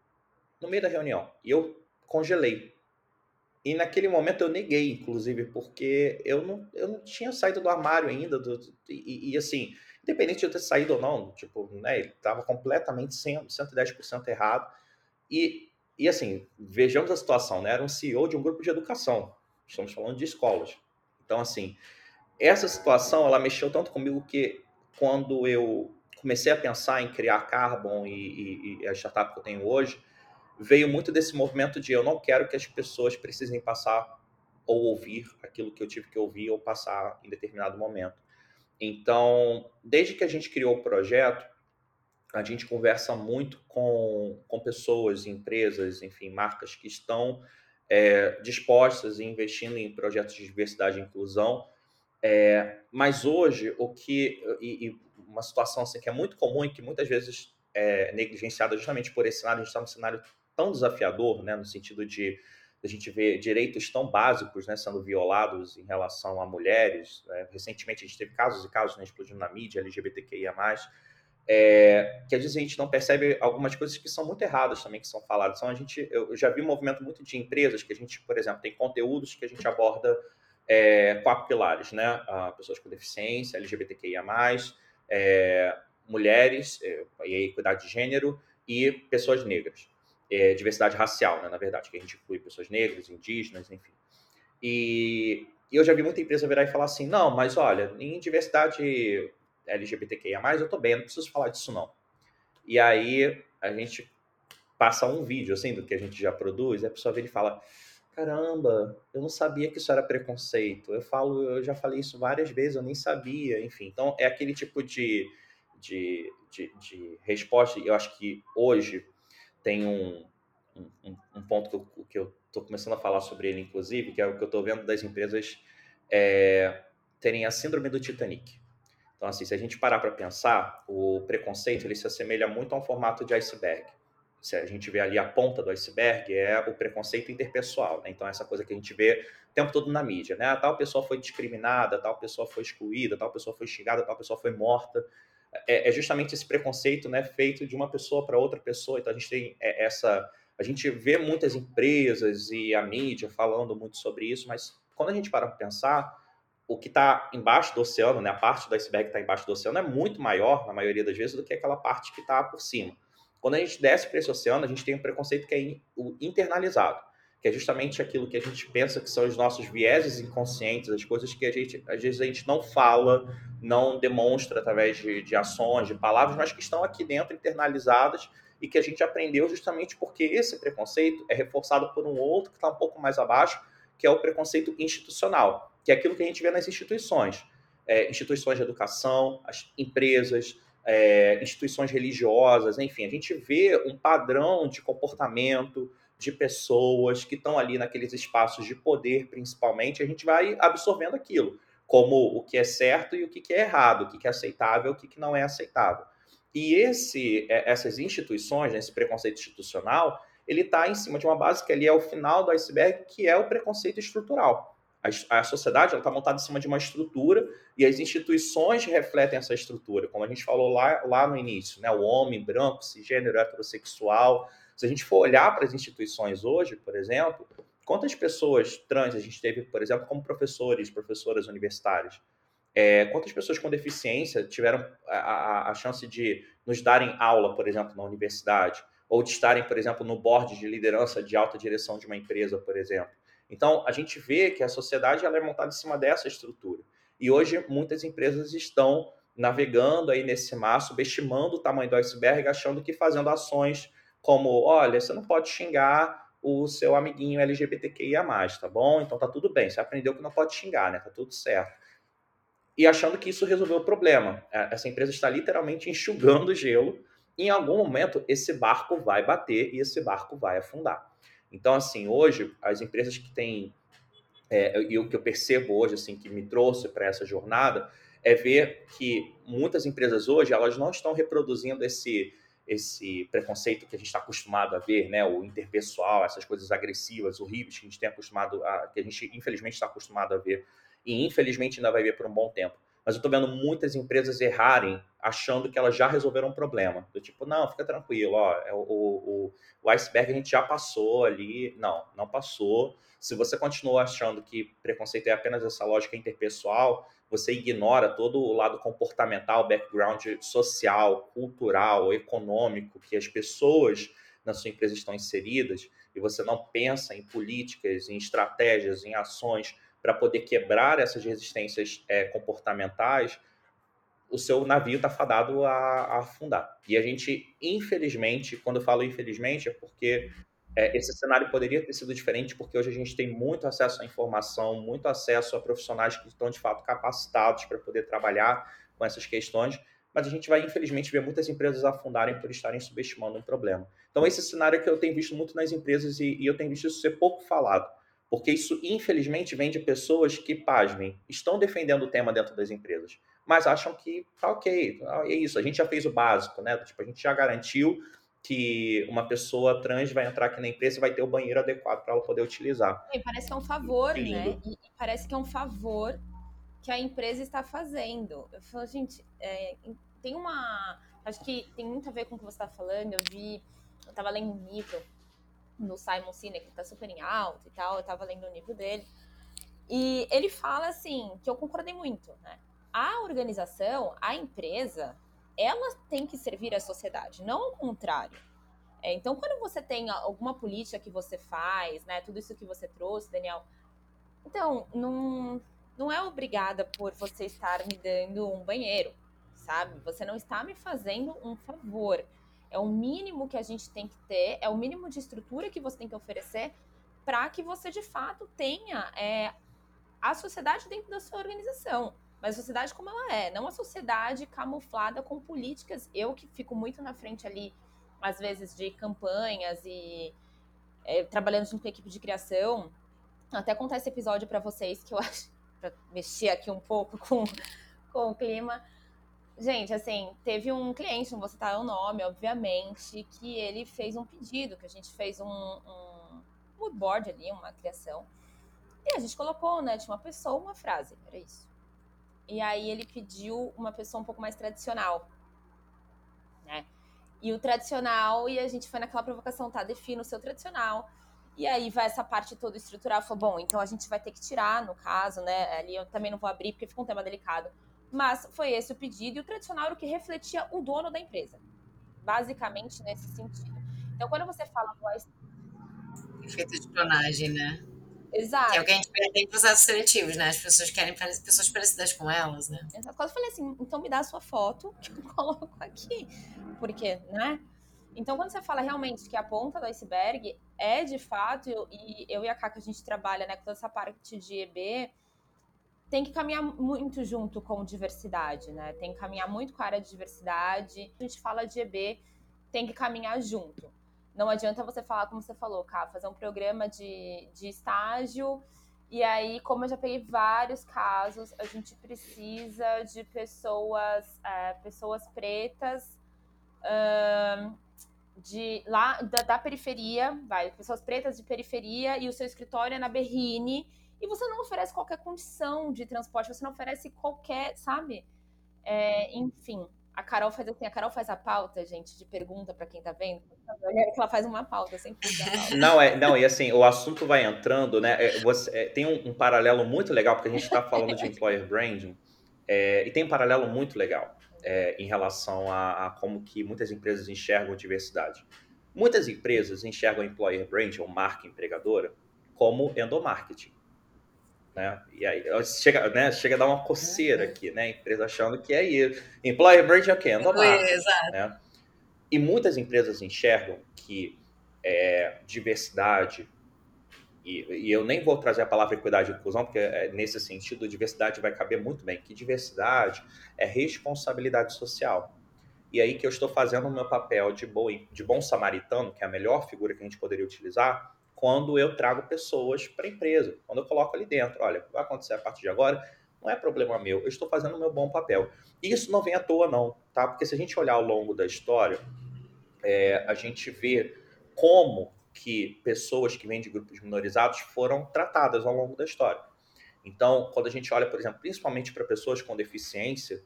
No meio da reunião. E eu congelei. E naquele momento eu neguei, inclusive, porque eu não, eu não tinha saído do armário ainda. Do, e, e, assim, independente de eu ter saído ou não, tipo, né, ele estava completamente 100, 110% errado. E, e assim, vejamos a situação, né? Era um CEO de um grupo de educação. Estamos falando de escolas. Então, assim, essa situação ela mexeu tanto comigo que quando eu comecei a pensar em criar Carbon e, e, e, a startup que eu tenho hoje, veio muito desse movimento de eu não quero que as pessoas precisem passar ou ouvir aquilo que eu tive que ouvir ou passar em determinado momento. Então, desde que a gente criou o projeto, a gente conversa muito com, com pessoas, empresas, enfim, marcas que estão é, dispostas e investindo em projetos de diversidade e inclusão é, mas hoje, o que. E, e, uma situação assim, que é muito comum e que muitas vezes é negligenciada justamente por esse cenário, a gente está num cenário tão desafiador, né, no sentido de a gente ver direitos tão básicos né, sendo violados em relação a mulheres. Né? Recentemente a gente teve casos e casos né, explodindo na mídia, LGBTQIA, é, que às vezes a gente não percebe algumas coisas que são muito erradas também que são faladas. Então, a gente, eu já vi um movimento muito de empresas que a gente, por exemplo, tem conteúdos que a gente aborda é, quatro pilares, né? pessoas com deficiência, LGBTQIA+, é, mulheres, é, e equidade de gênero, e pessoas negras. É, diversidade racial, né, na verdade, que a gente inclui pessoas negras, indígenas, enfim. E, eu já vi muita empresa virar e falar assim, não, mas olha, em diversidade LGBTQIA+, eu tô bem, não preciso falar disso não. E aí a gente passa um vídeo, assim, do que a gente já produz, e a pessoa vem e fala, caramba, eu não sabia que isso era preconceito. Eu falo, eu já falei isso várias vezes, eu nem sabia, enfim. Então, é aquele tipo de, de, de, de resposta. Eu acho que hoje tem um, um, um ponto que eu, que eu tô começando a falar sobre ele, inclusive, que é o que eu estou vendo das empresas é, terem a síndrome do Titanic. Então, assim, se a gente parar para pensar, o preconceito ele se assemelha muito a um formato de iceberg. Se a gente vê ali a ponta do iceberg, é o preconceito interpessoal. Né? Então, essa coisa que a gente vê o tempo todo na mídia. Né? Ah, tal pessoa foi discriminada, tal pessoa foi excluída, tal pessoa foi xingada, tal pessoa foi morta. É, é justamente esse preconceito né, feito de uma pessoa para outra pessoa. Então, a gente tem é, essa. A gente vê muitas empresas e a mídia falando muito sobre isso, mas quando a gente para para pensar, o que está embaixo do oceano, né, a parte do iceberg que está embaixo do oceano é muito maior, na maioria das vezes, do que aquela parte que está por cima. Quando a gente desce para esse oceano, a gente tem um preconceito que é internalizado, que é justamente aquilo que a gente pensa que são os nossos vieses inconscientes, as coisas que a gente, às vezes, a gente não fala, não demonstra através de, de ações, de palavras, mas que estão aqui dentro internalizadas e que a gente aprendeu justamente porque esse preconceito é reforçado por um outro que está um pouco mais abaixo, que é o preconceito institucional que é aquilo que a gente vê nas instituições. É, instituições de educação, as empresas, é, instituições religiosas, enfim, a gente vê um padrão de comportamento de pessoas que estão ali naqueles espaços de poder, principalmente, a gente vai absorvendo aquilo, como o que é certo e o que é errado, o que é aceitável o que não é aceitável. E esse, é, essas instituições, né, esse preconceito institucional, ele está em cima de uma base que ali é o final do iceberg, que é o preconceito estrutural. A, sociedade está montada em cima de uma estrutura e as instituições refletem essa estrutura, como a gente falou lá, lá no início, né? o homem branco, cisgênero, heterossexual. Se a gente for olhar para as instituições hoje, por exemplo, quantas pessoas trans a gente teve, por exemplo, como professores, professoras universitárias? É, quantas pessoas com deficiência tiveram a, a, a, chance de nos darem aula, por exemplo, na universidade? Ou de estarem, por exemplo, no board de liderança de alta direção de uma empresa, por exemplo? Então, a gente vê que a sociedade ela é montada em cima dessa estrutura. E hoje, muitas empresas estão navegando aí nesse mar, subestimando o tamanho do iceberg, achando que fazendo ações como, olha, você não pode xingar o seu amiguinho LGBTQIA+, tá bom? Então tá tudo bem, você aprendeu que não pode xingar, né? Tá tudo certo. E achando que isso resolveu o problema. É, essa empresa está literalmente enxugando gelo. Em algum momento, esse barco vai bater e esse barco vai afundar. Então, assim, hoje, as empresas que têm, é, e o que eu percebo hoje, assim, que me trouxe para essa jornada, é ver que muitas empresas hoje, elas não estão reproduzindo esse, esse preconceito que a gente está acostumado a ver, né? O interpessoal, essas coisas agressivas, horríveis que a gente tem acostumado a, que a gente infelizmente está acostumado a ver e infelizmente ainda vai ver por um bom tempo mas eu estou vendo muitas empresas errarem achando que elas já resolveram um problema. Do tipo, não, fica tranquilo, ó, é o, o, o iceberg a gente já passou ali. Não, não passou. Se você continua achando que preconceito é apenas essa lógica interpessoal, você ignora todo o lado comportamental, background social, cultural, econômico que as pessoas na sua empresa estão inseridas e você não pensa em políticas, em estratégias, em ações para poder quebrar essas resistências é, comportamentais, o seu navio está fadado a, a, afundar. E a gente, infelizmente, quando eu falo infelizmente, é porque é, esse cenário poderia ter sido diferente, porque hoje a gente tem muito acesso à informação, muito acesso a profissionais que estão de fato capacitados para poder trabalhar com essas questões, mas a gente vai, infelizmente, ver muitas empresas afundarem por estarem subestimando um problema. Então, esse cenário que eu tenho visto muito nas empresas e, e eu tenho visto isso ser pouco falado. Porque isso, infelizmente, vem de pessoas que, pasmem, estão defendendo o tema dentro das empresas, mas acham que tá ok, é isso, a gente já fez o básico, né? Tipo, a gente já garantiu que uma pessoa trans vai entrar aqui na empresa e vai ter o banheiro adequado para ela poder utilizar. E parece que é um favor, né? E parece que é um favor que a empresa está fazendo. Eu falo, gente, é, tem uma. Acho que tem muito a ver com o que você está falando. Eu vi, eu estava lendo um livro no Simon Sinek, que tá super em alta e tal, eu tava lendo o livro dele. E ele fala assim, que eu concordei muito, né? A organização, a empresa, ela tem que servir à sociedade, não ao contrário. É, então, quando você tem alguma política que você faz, né, tudo isso que você trouxe, Daniel, então, não, não é obrigada por você estar me dando um banheiro, sabe? Você não está me fazendo um favor. É o mínimo que a gente tem que ter, é o mínimo de estrutura que você tem que oferecer para que você de fato tenha é, a sociedade dentro da sua organização. Mas a sociedade como ela é, não a sociedade camuflada com políticas. Eu que fico muito na frente ali, às vezes, de campanhas e é, trabalhando junto com a equipe de criação. Até contar esse episódio para vocês, que eu acho, para mexer aqui um pouco com, com o clima. Gente, assim, teve um cliente, não vou citar o nome, obviamente, que ele fez um pedido, que a gente fez um, um mood board ali, uma criação. E a gente colocou, né, de uma pessoa, uma frase, era isso. E aí ele pediu uma pessoa um pouco mais tradicional, né? E o tradicional, e a gente foi naquela provocação, tá, defina o seu tradicional. E aí vai essa parte toda estrutural, falou, bom, então a gente vai ter que tirar, no caso, né, ali eu também não vou abrir, porque fica um tema delicado mas foi esse o pedido e o tradicional era o que refletia o dono da empresa. Basicamente nesse sentido. Então, quando você fala voz. Efeito de clonagem, né? Exato. Que é o que a gente vê em processos seletivos, né? As pessoas querem pessoas parecidas com elas, né? Exato. Quando eu falei assim, então me dá a sua foto que eu coloco aqui. Porque, né? Então, quando você fala realmente que a ponta do iceberg é de fato, e eu e a Kaka a gente trabalha né, com toda essa parte de EB, tem que caminhar muito junto com diversidade, né? Tem que caminhar muito com a área de diversidade. A gente fala de EB, tem que caminhar junto. Não adianta você falar, como você falou, cá, fazer um programa de, de estágio. E aí, como eu já peguei vários casos, a gente precisa de pessoas, é, pessoas pretas de lá da, da, periferia, vai, pessoas pretas de periferia e o seu escritório é na Berrine e você não oferece qualquer condição de transporte, você não oferece qualquer, sabe? É, enfim, a Carol faz assim, a Carol faz a pauta, gente, de pergunta para quem tá vendo. Que ela faz uma pauta, sempre pauta. Não, é, não, e assim, o assunto vai entrando, né? É, você, é, tem um, um, paralelo muito legal, porque a gente está falando de employer branding, é, e tem um paralelo muito legal é, em relação a, a, como que muitas empresas enxergam diversidade. Muitas empresas enxergam employer branding, ou marca empregadora, como endomarketing né? E aí chega, né, chega a dar uma coceira uhum. aqui, né? A empresa achando que é isso. Employer brand é o quê? Endomarketing, né? E muitas empresas enxergam que é, diversidade, e, e, eu nem vou trazer a palavra equidade e inclusão, porque é, nesse sentido, diversidade vai caber muito bem, que diversidade é responsabilidade social. E aí que eu estou fazendo o meu papel de bom, de bom samaritano, que é a melhor figura que a gente poderia utilizar, quando eu trago pessoas para a empresa, quando eu coloco ali dentro, olha, vai acontecer a partir de agora, não é problema meu, eu estou fazendo o meu bom papel. E isso não vem à toa, não, tá? Porque se a gente olhar ao longo da história, é, a gente vê como que pessoas que vêm de grupos minorizados foram tratadas ao longo da história. Então, quando a gente olha, por exemplo, principalmente para pessoas com deficiência,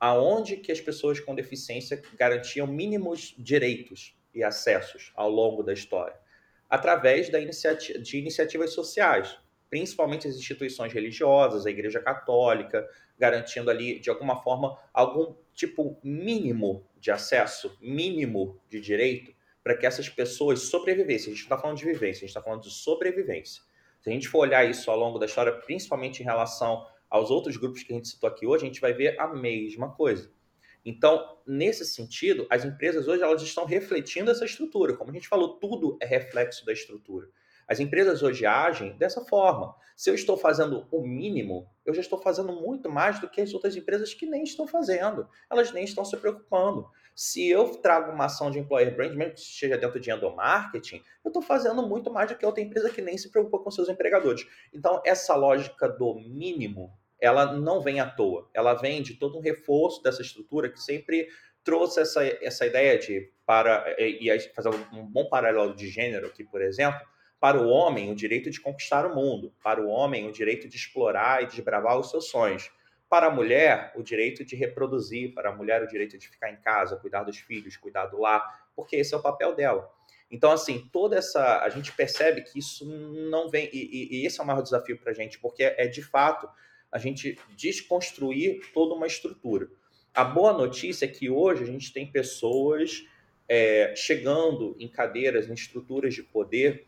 aonde que as pessoas com deficiência garantiam mínimos direitos e acessos ao longo da história? Através da de iniciativas sociais, principalmente as instituições religiosas, a Igreja Católica, garantindo ali, de alguma forma, algum tipo mínimo de acesso, mínimo de direito, para que essas pessoas sobrevivessem. A gente não está falando de vivência, a gente está falando de sobrevivência. Se a gente for olhar isso ao longo da história, principalmente em relação aos outros grupos que a gente citou aqui hoje, a gente vai ver a mesma coisa. Então, nesse sentido, as empresas hoje elas estão refletindo essa estrutura. Como a gente falou, tudo é reflexo da estrutura. As empresas hoje agem dessa forma. Se eu estou fazendo o mínimo, eu já estou fazendo muito mais do que as outras empresas que nem estão fazendo. Elas nem estão se preocupando. Se eu trago uma ação de employer brand, mesmo que esteja dentro de endomarketing, eu estou fazendo muito mais do que outra empresa que nem se preocupa com seus empregadores. Então, essa lógica do mínimo ela não vem à toa. Ela vem de todo um reforço dessa estrutura que sempre trouxe essa, essa ideia de, para, e aí fazer um bom paralelo de gênero aqui, por exemplo, para o homem o direito de conquistar o mundo, para o homem o direito de explorar e desbravar os seus sonhos, para a mulher o direito de reproduzir, para a mulher o direito de ficar em casa, cuidar dos filhos, cuidar do lar, porque esse é o papel dela. Então, assim, toda essa. A gente percebe que isso não vem. E, e, e esse é o maior desafio para a gente, porque é, é de fato a gente desconstruir toda uma estrutura. A boa notícia é que hoje a gente tem pessoas é, chegando em cadeiras, em estruturas de poder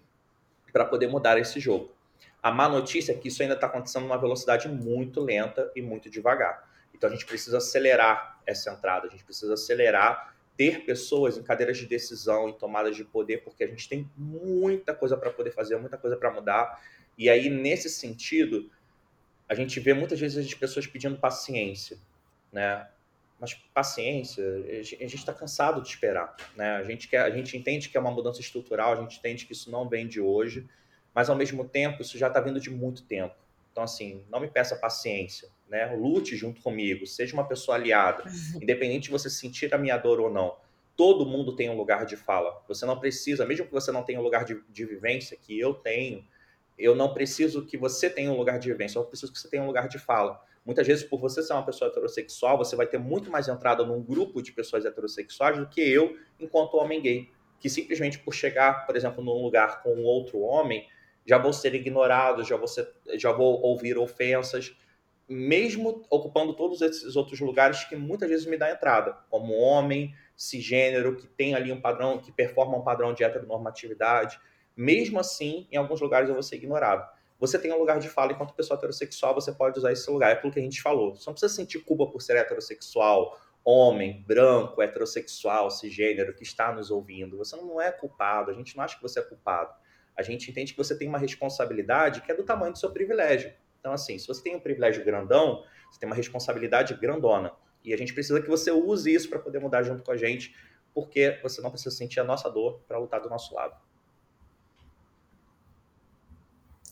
para poder mudar esse jogo. A má notícia é que isso ainda está acontecendo numa velocidade muito lenta e muito devagar. Então a gente precisa acelerar essa entrada, a gente precisa acelerar ter pessoas em cadeiras de decisão, em tomadas de poder, porque a gente tem muita coisa para poder fazer, muita coisa para mudar. E aí, nesse sentido, a gente vê muitas vezes as pessoas pedindo paciência, né? Mas paciência, a gente está cansado de esperar, né? A gente quer, a gente entende que é uma mudança estrutural, a gente entende que isso não vem de hoje, mas ao mesmo tempo isso já está vindo de muito tempo. Então assim, não me peça paciência, né? Lute junto comigo, seja uma pessoa aliada, independente de você sentir a minha dor ou não. Todo mundo tem um lugar de fala. Você não precisa, mesmo que você não tenha um lugar de, de vivência, que eu tenho, eu não preciso que você tenha um lugar de vivência, eu preciso que você tenha um lugar de fala. Muitas vezes, por você ser uma pessoa heterossexual, você vai ter muito mais entrada num grupo de pessoas heterossexuais do que eu, enquanto homem gay. Que simplesmente por chegar, por exemplo, num lugar com outro homem, já vou ser ignorado, já vou, ser, já vou ouvir ofensas, mesmo ocupando todos esses outros lugares que muitas vezes me dá entrada, como homem, cisgênero, que tem ali um padrão, que performa um padrão de heteronormatividade. Mesmo assim, em alguns lugares eu vou ser ignorado você tem um lugar de fala enquanto pessoa heterossexual, você pode usar esse lugar. É aquilo que a gente falou. Você não precisa sentir culpa por ser heterossexual, homem, branco, heterossexual, cisgênero, que está nos ouvindo. Você não é culpado, a gente não acha que você é culpado. A gente entende que você tem uma responsabilidade que é do tamanho do seu privilégio. Então, assim, se você tem um privilégio grandão, você tem uma responsabilidade grandona. E a gente precisa que você use isso para poder mudar junto com a gente, porque você não precisa sentir a nossa dor para lutar do nosso lado.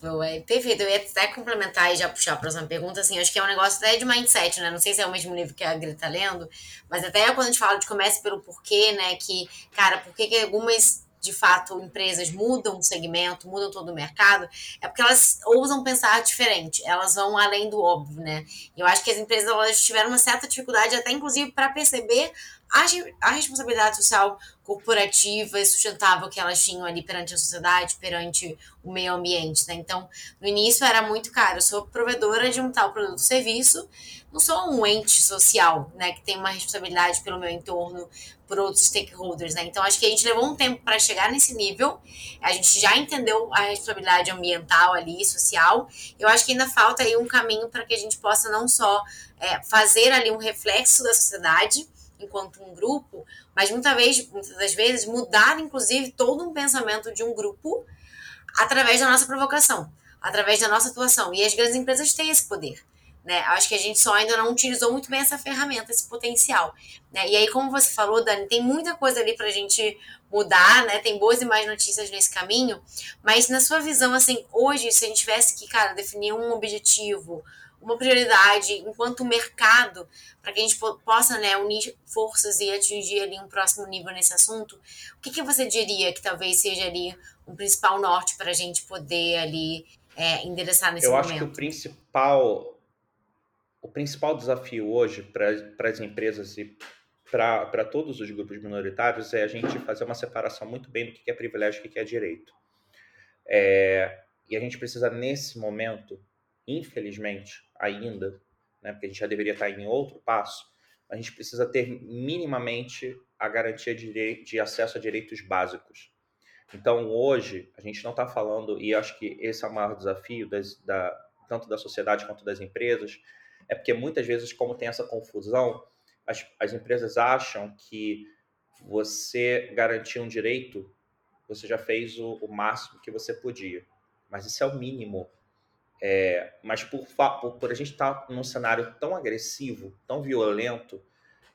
É perfeito. Eu ia até complementar e já puxar a próxima pergunta, assim, acho que é um negócio até de mindset, né? Não sei se é o mesmo livro que a Greta tá lendo, mas até quando a gente fala de comece pelo porquê, né? Que, cara, por que algumas de fato empresas mudam o segmento, mudam todo o mercado, é porque elas ousam pensar diferente, elas vão além do óbvio, né? Eu acho que as empresas elas tiveram uma certa dificuldade, até inclusive para perceber a, a responsabilidade social corporativa e sustentável que elas tinham ali perante a sociedade, perante o meio ambiente, né? Então, no início era muito caro. Eu sou provedora de um tal produto ou serviço, não sou um ente social, né, que tem uma responsabilidade pelo meu entorno, por outros stakeholders, né? Então, acho que a gente levou um tempo para chegar nesse nível. A gente já entendeu a responsabilidade ambiental ali, social. Eu acho que ainda falta aí um caminho para que a gente possa não só é, fazer ali um reflexo da sociedade, enquanto um grupo, mas muitas vezes, muitas das vezes mudar, inclusive, todo um pensamento de um grupo através da nossa provocação, através da nossa atuação. E as grandes empresas têm esse poder. Né? Acho que a gente só ainda não utilizou muito bem essa ferramenta, esse potencial. Né? E aí, como você falou, Dani, tem muita coisa ali para a gente mudar, né? Tem boas e mais notícias nesse caminho. Mas na sua visão, assim, hoje, se a gente tivesse que, cara, definir um objetivo, uma prioridade enquanto mercado para que a gente possa né, unir forças e atingir ali um próximo nível nesse assunto, o que, que você diria que talvez seja ali um principal norte para a gente poder ali é, endereçar nesse Eu momento? Eu acho que o principal, o principal desafio hoje para as empresas e para todos os grupos minoritários é a gente fazer uma separação muito bem do que é privilégio e o que é direito. É, e a gente precisa, nesse momento, infelizmente, ainda, né, porque a gente já deveria estar em outro passo, a gente precisa ter minimamente a garantia de, de acesso a direitos básicos. Então, hoje, a gente não está falando, e acho que esse é o maior desafio, das, da, tanto da sociedade quanto das empresas, é porque muitas vezes, como tem essa confusão, as, as empresas acham que você garantir um direito, você já fez o, o máximo que você podia. Mas isso é o mínimo é, mas por, por, por, a gente estar tá num cenário tão agressivo, tão violento,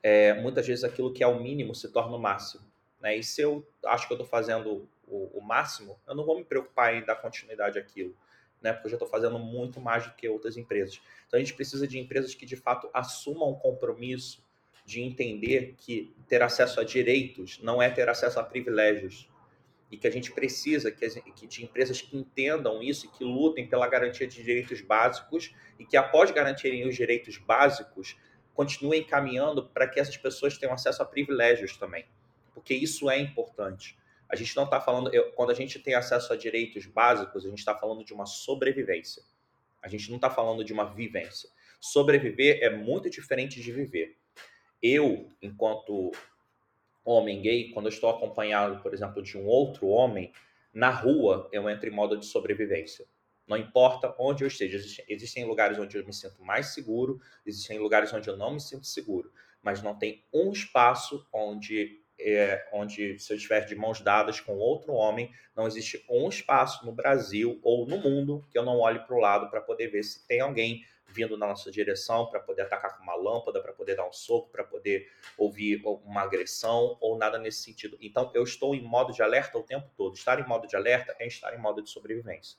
é, muitas vezes aquilo que é o mínimo se torna o máximo. Né? E se eu acho que eu estou fazendo o, o, máximo, eu não vou me preocupar em dar continuidade àquilo, né? porque eu já estou fazendo muito mais do que outras empresas. Então a gente precisa de empresas que de fato assumam o compromisso de entender que ter acesso a direitos não é ter acesso a privilégios e que a gente precisa que, que de empresas que entendam isso e que lutem pela garantia de direitos básicos e que após garantirem os direitos básicos continuem caminhando para que essas pessoas tenham acesso a privilégios também, porque isso é importante. A gente não está falando. Eu, quando a gente tem acesso a direitos básicos, a gente está falando de uma sobrevivência. A gente não está falando de uma vivência. Sobreviver é muito diferente de viver. Eu, enquanto homem gay, quando eu estou acompanhado, por exemplo, de um outro homem, na rua eu entro em modo de sobrevivência. Não importa onde eu esteja. Existem lugares onde eu me sinto mais seguro, existem lugares onde eu não me sinto seguro. Mas não tem um espaço onde é, onde se eu estiver de mãos dadas com outro homem, não existe um espaço no Brasil ou no mundo que eu não olhe para o lado para poder ver se tem alguém vindo na nossa direção para poder atacar com uma lâmpada, para poder dar um soco, para poder ouvir uma agressão ou nada nesse sentido. Então eu estou em modo de alerta o tempo todo. Estar em modo de alerta é estar em modo de sobrevivência.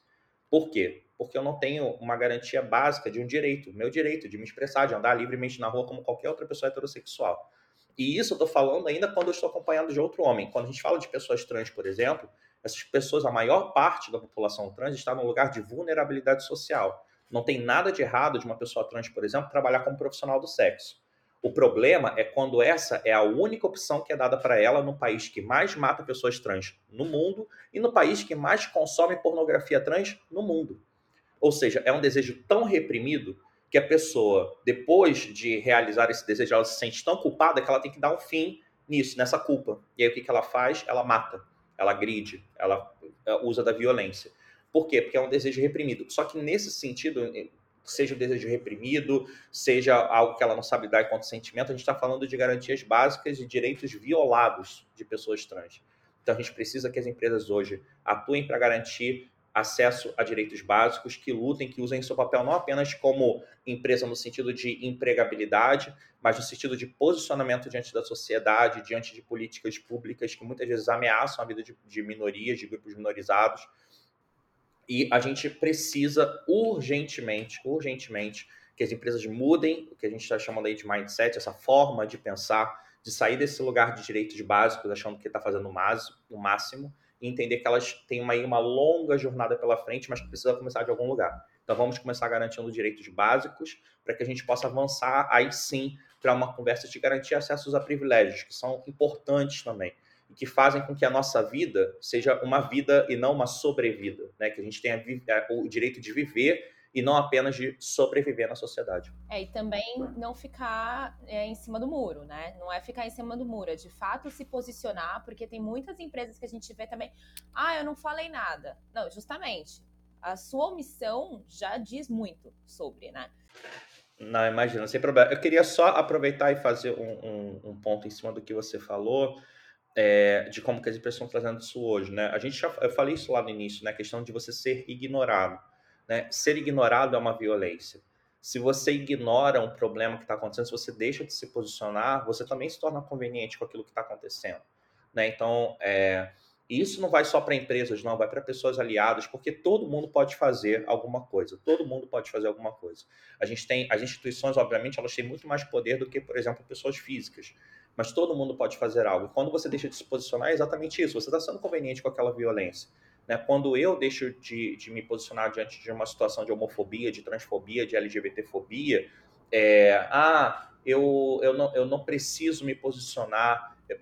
Por quê? Porque eu não tenho uma garantia básica de um direito, meu direito de me expressar, de andar livremente na rua como qualquer outra pessoa heterossexual. E isso eu estou falando ainda quando eu estou acompanhado de outro homem. Quando a gente fala de pessoas trans, por exemplo, essas pessoas, a maior parte da população trans está num lugar de vulnerabilidade social. Não tem nada de errado de uma pessoa trans, por exemplo, trabalhar como profissional do sexo. O problema é quando essa é a única opção que é dada para ela no país que mais mata pessoas trans no mundo e no país que mais consome pornografia trans no mundo. Ou seja, é um desejo tão reprimido que a pessoa, depois de realizar esse desejo, ela se sente tão culpada que ela tem que dar um fim nisso, nessa culpa. E aí o que, que ela faz? Ela mata, ela agride, ela eh, usa da violência. Por quê? Porque é um desejo reprimido. Só que nesse sentido, seja o desejo reprimido, seja algo que ela não sabe dar enquanto sentimento, a gente está falando de garantias básicas e direitos violados de pessoas trans. Então a gente precisa que as empresas hoje atuem para garantir acesso a direitos básicos, que lutem, que usem seu papel não apenas como empresa no sentido de empregabilidade, mas no sentido de posicionamento diante da sociedade, diante de políticas públicas que muitas vezes ameaçam a vida de, de minorias, de grupos minorizados. E a gente precisa urgentemente, urgentemente, que as empresas mudem o que a gente está chamando aí de mindset, essa forma de pensar, de sair desse lugar de direitos básicos, achando que está fazendo o máximo, e entender que elas têm uma, uma longa jornada pela frente, mas que precisa começar de algum lugar. Então vamos começar garantindo direitos básicos para que a gente possa avançar aí sim para uma conversa de garantir acessos a privilégios, que são importantes também e que fazem com que a nossa vida seja uma vida e não uma sobrevida, né? Que a gente tenha o direito de viver e não apenas de sobreviver na sociedade. É, e também não ficar é, em cima do muro, né? Não é ficar em cima do muro, é de fato se posicionar, porque tem muitas empresas que a gente vê também, ah, eu não falei nada. Não, justamente, a sua omissão já diz muito sobre, né? Não, imagina, sem problema. Eu queria só aproveitar e fazer um, um, um ponto em cima do que você falou, é, de como que as empresas estão trazendo isso hoje, né? A gente já, eu falei isso lá no início, né? A questão de você ser ignorado. Né? Ser ignorado é uma violência. Se você ignora um problema que está acontecendo, se você deixa de se posicionar, você também se torna conveniente com aquilo que está acontecendo. Né? Então, é, isso não vai só para empresas, não, vai para pessoas aliadas, porque todo mundo pode fazer alguma coisa. Todo mundo pode fazer alguma coisa. A gente tem, as instituições, obviamente, elas têm muito mais poder do que, por exemplo, pessoas físicas. Mas todo mundo pode fazer algo. quando você deixa de se posicionar, é exatamente isso. Você está sendo conveniente com aquela violência. Né? Quando eu deixo de, de, me posicionar diante de uma situação de homofobia, de transfobia, de LGBTfobia, é, ah, eu, eu, não, eu não preciso me posicionar. É,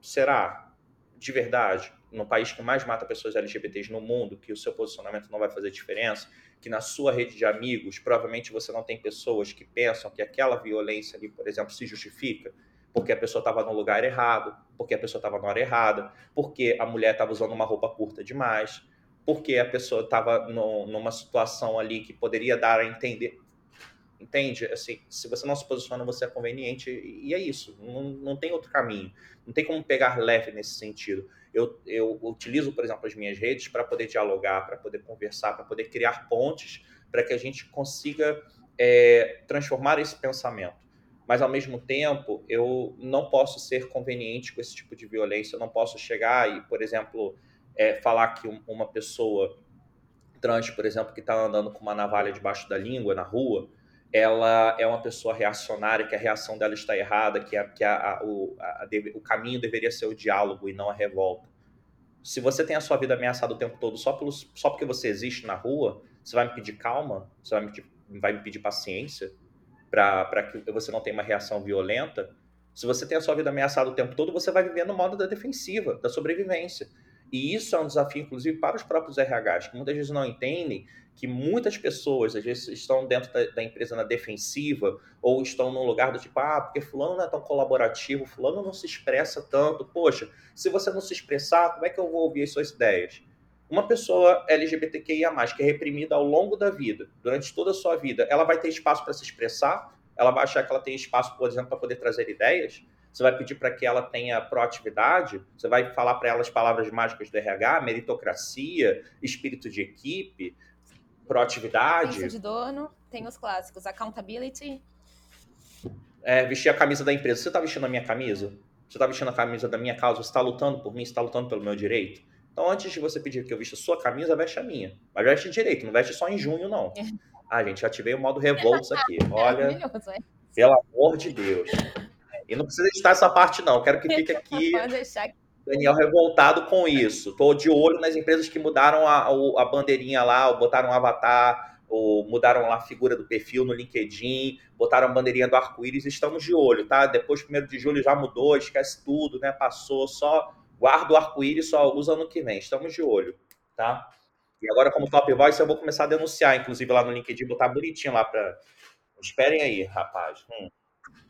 será? De verdade? No país que mais mata pessoas LGBTs no mundo, que o seu posicionamento não vai fazer diferença, que na sua rede de amigos, provavelmente você não tem pessoas que pensam que aquela violência ali, por exemplo, se justifica porque a pessoa estava no lugar errado, porque a pessoa estava na hora errada, porque a mulher estava usando uma roupa curta demais, porque a pessoa estava numa situação ali que poderia dar a entender. Entende? Assim, se você não se posiciona, você é conveniente, e é isso. Não, não tem outro caminho. Não tem como pegar leve nesse sentido. Eu, eu utilizo, por exemplo, as minhas redes para poder dialogar, para poder conversar, para poder criar pontes, para que a gente consiga é, transformar esse pensamento mas ao mesmo tempo eu não posso ser conveniente com esse tipo de violência. Eu não posso chegar e, por exemplo, é, falar que uma pessoa trans, por exemplo, que está andando com uma navalha debaixo da língua na rua, ela é uma pessoa reacionária, que a reação dela está errada, que, a, que a, a, o, o caminho deveria ser o diálogo e não a revolta. Se você tem a sua vida ameaçada o tempo todo só, pelo, só porque você existe na rua, você vai me pedir calma? Você vai me, vai me pedir paciência? Para que você não tenha uma reação violenta, Se você tem a sua vida ameaçada o tempo todo, você vai viver no modo da defensiva, da sobrevivência. E isso é um desafio, inclusive, para os próprios RHs, que muitas vezes não entendem que muitas pessoas, às vezes, estão dentro da, da, empresa na defensiva ou estão num lugar do tipo, ah, porque fulano não é tão colaborativo, fulano não se expressa tanto. Poxa, se você não se expressar, como é que eu vou ouvir as suas ideias? Uma pessoa LGBTQIA+, que é reprimida ao longo da vida, durante toda a sua vida, ela vai ter espaço para se expressar? Ela vai achar que ela tem espaço, por exemplo, para poder trazer ideias? Você vai pedir para que ela tenha proatividade? Você vai falar para ela as palavras mágicas do RH, meritocracia, espírito de equipe? proatividade. Senso de dono, tem os clássicos, accountability. É, vestir a camisa da empresa. Você está vestindo a minha camisa? Você está vestindo a camisa da minha causa? Você está lutando por mim? Você está lutando pelo meu direito? Então, antes de você pedir que eu vista a sua camisa, veste a minha. Mas veste direito, não veste só em junho, não. É. Ah, gente, ativei o modo revoltos aqui. Olha, é. pelo amor de Deus. E não precisa editar essa parte, não. Quero que fique aqui. Daniel revoltado com isso. Estou de olho nas empresas que mudaram a, a bandeirinha lá, ou botaram um avatar, ou mudaram lá a figura do perfil no LinkedIn, botaram a bandeirinha do arco-íris. Estamos de olho, tá? Depois, primeiro de julho, já mudou, esquece tudo, né? Passou, só guarda o arco-íris, só usa ano que vem. Estamos de olho, tá? E agora, como top voice, eu vou começar a denunciar, inclusive lá no LinkedIn, botar bonitinho lá para. Esperem aí, rapaz. Hum.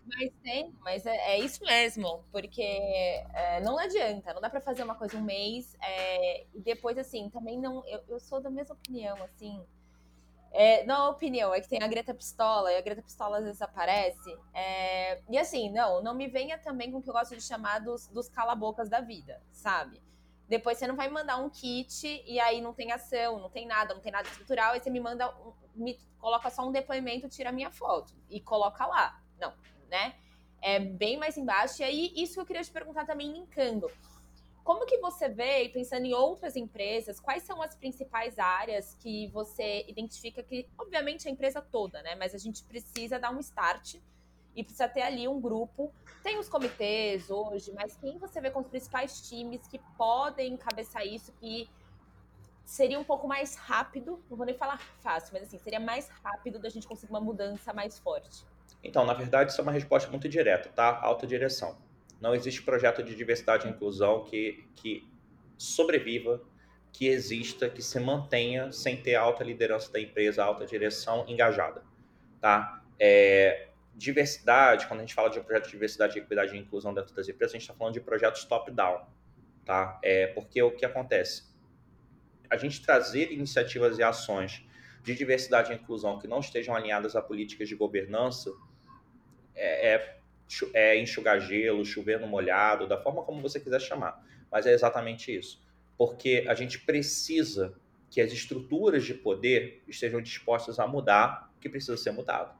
Mas tem, mas é, é isso mesmo, porque é, não adianta, não dá para fazer uma coisa um mês é, e depois, assim, também não. Eu, eu sou da mesma opinião, assim. É, não a opinião, é que tem a Greta Pistola, e a Greta Pistola às vezes aparece. É, e assim, não, não me venha também com o que eu gosto de chamar dos, dos cala-bocas da vida, sabe? Depois você não vai mandar um kit e aí não tem ação, não tem nada, não tem nada estrutural, aí você me manda, me coloca só um depoimento, tira a minha foto e coloca lá. Não, né? É bem mais embaixo. E aí, isso que eu queria te perguntar também linkando. Como que você vê, pensando em outras empresas, quais são as principais áreas que você identifica que, obviamente, a empresa toda, né? Mas a gente precisa dar um start e precisa ter ali um grupo. Tem os comitês hoje, mas quem você vê com os principais times que podem encabeçar isso, que seria um pouco mais rápido, não vou nem falar fácil, mas assim, seria mais rápido da gente conseguir uma mudança mais forte? Então, na verdade, isso é uma resposta muito direta, tá? Alta direção. Não existe projeto de diversidade e inclusão que, que sobreviva, que exista, que se mantenha sem ter alta liderança da empresa, alta direção engajada, tá? É, diversidade, quando a gente fala de um projeto de diversidade, equidade e inclusão dentro das empresas, a gente está falando de projetos top-down, tá? É, porque o que acontece? A gente trazer iniciativas e ações de diversidade e inclusão que não estejam alinhadas a políticas de governança é, é, é enxugar gelo, chover no molhado, da forma como você quiser chamar. Mas é exatamente isso. Porque a gente precisa que as estruturas de poder estejam dispostas a mudar o que precisa ser mudado.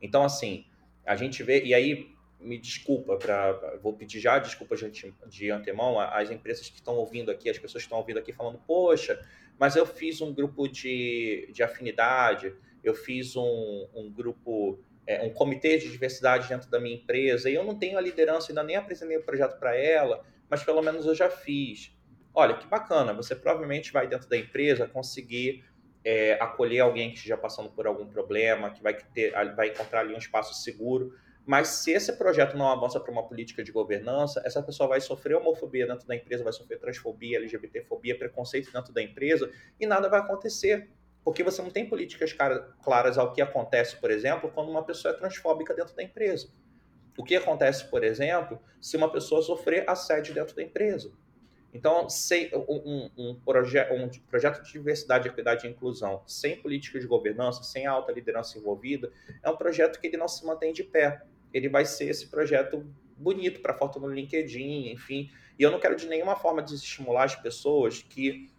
Então, assim, a gente vê, e aí me desculpa, pra, vou pedir já desculpa de, de antemão às empresas que estão ouvindo aqui, as pessoas que estão ouvindo aqui falando, poxa, mas eu fiz um grupo de, de afinidade, eu fiz um, um grupo, é, um comitê de diversidade dentro da minha empresa, e eu não tenho a liderança, ainda nem apresentei o projeto para ela, mas pelo menos eu já fiz. Olha, que bacana, você provavelmente vai dentro da empresa conseguir é, acolher alguém que esteja passando por algum problema, que vai, ter, vai encontrar ali um espaço seguro, mas se esse projeto não avança para uma política de governança, essa pessoa vai sofrer homofobia dentro da empresa, vai sofrer transfobia, LGBTfobia, preconceito dentro da empresa e nada vai acontecer. Porque você não tem políticas claras ao que acontece, por exemplo, quando uma pessoa é transfóbica dentro da empresa. O que acontece, por exemplo, se uma pessoa sofrer assédio dentro da empresa. Então, sem um, um, proje um projeto de diversidade, equidade e inclusão, sem políticas de governança, sem alta liderança envolvida, é um projeto que ele não se mantém de pé ele vai ser esse projeto bonito para foto no LinkedIn, enfim. E eu não quero de nenhuma forma desestimular as pessoas que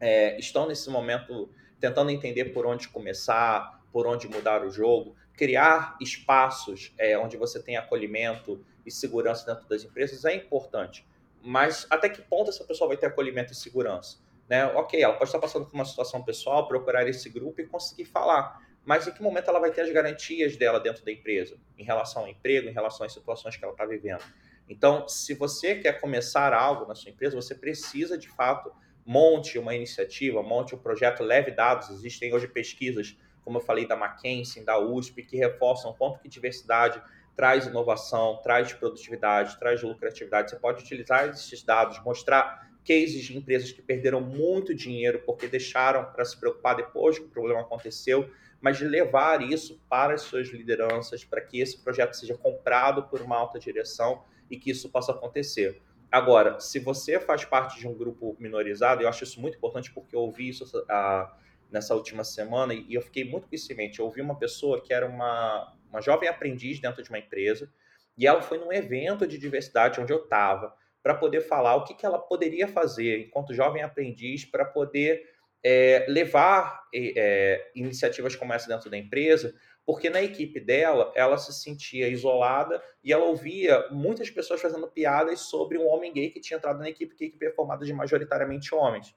é, estão nesse momento tentando entender por onde começar, por onde mudar o jogo, criar espaços é, onde você tem acolhimento e segurança dentro das empresas é importante. Mas até que ponto essa pessoa vai ter acolhimento e segurança? Né? Ok, ela pode estar passando por uma situação pessoal, procurar esse grupo e conseguir falar mas em que momento ela vai ter as garantias dela dentro da empresa, em relação ao emprego, em relação às situações que ela está vivendo. Então, se você quer começar algo na sua empresa, você precisa, de fato, monte uma iniciativa, monte um projeto, leve dados. Existem hoje pesquisas, como eu falei, da McKinsey, da USP, que reforçam quanto que diversidade traz inovação, traz produtividade, traz lucratividade. Você pode utilizar esses dados, mostrar cases de empresas que perderam muito dinheiro porque deixaram para se preocupar depois que o problema aconteceu, mas de levar isso para as suas lideranças, para que esse projeto seja comprado por uma alta direção e que isso possa acontecer. Agora, se você faz parte de um grupo minorizado, eu acho isso muito importante porque eu ouvi isso a, nessa última semana e eu fiquei muito com isso em mente. Eu ouvi uma pessoa que era uma, uma jovem aprendiz dentro de uma empresa e ela foi num evento de diversidade onde eu estava para poder falar o que, que ela poderia fazer enquanto jovem aprendiz para poder é, levar é, iniciativas como essa dentro da empresa, porque na equipe dela ela se sentia isolada e ela ouvia muitas pessoas fazendo piadas sobre um homem gay que tinha entrado na equipe, que a equipe é formada de majoritariamente homens.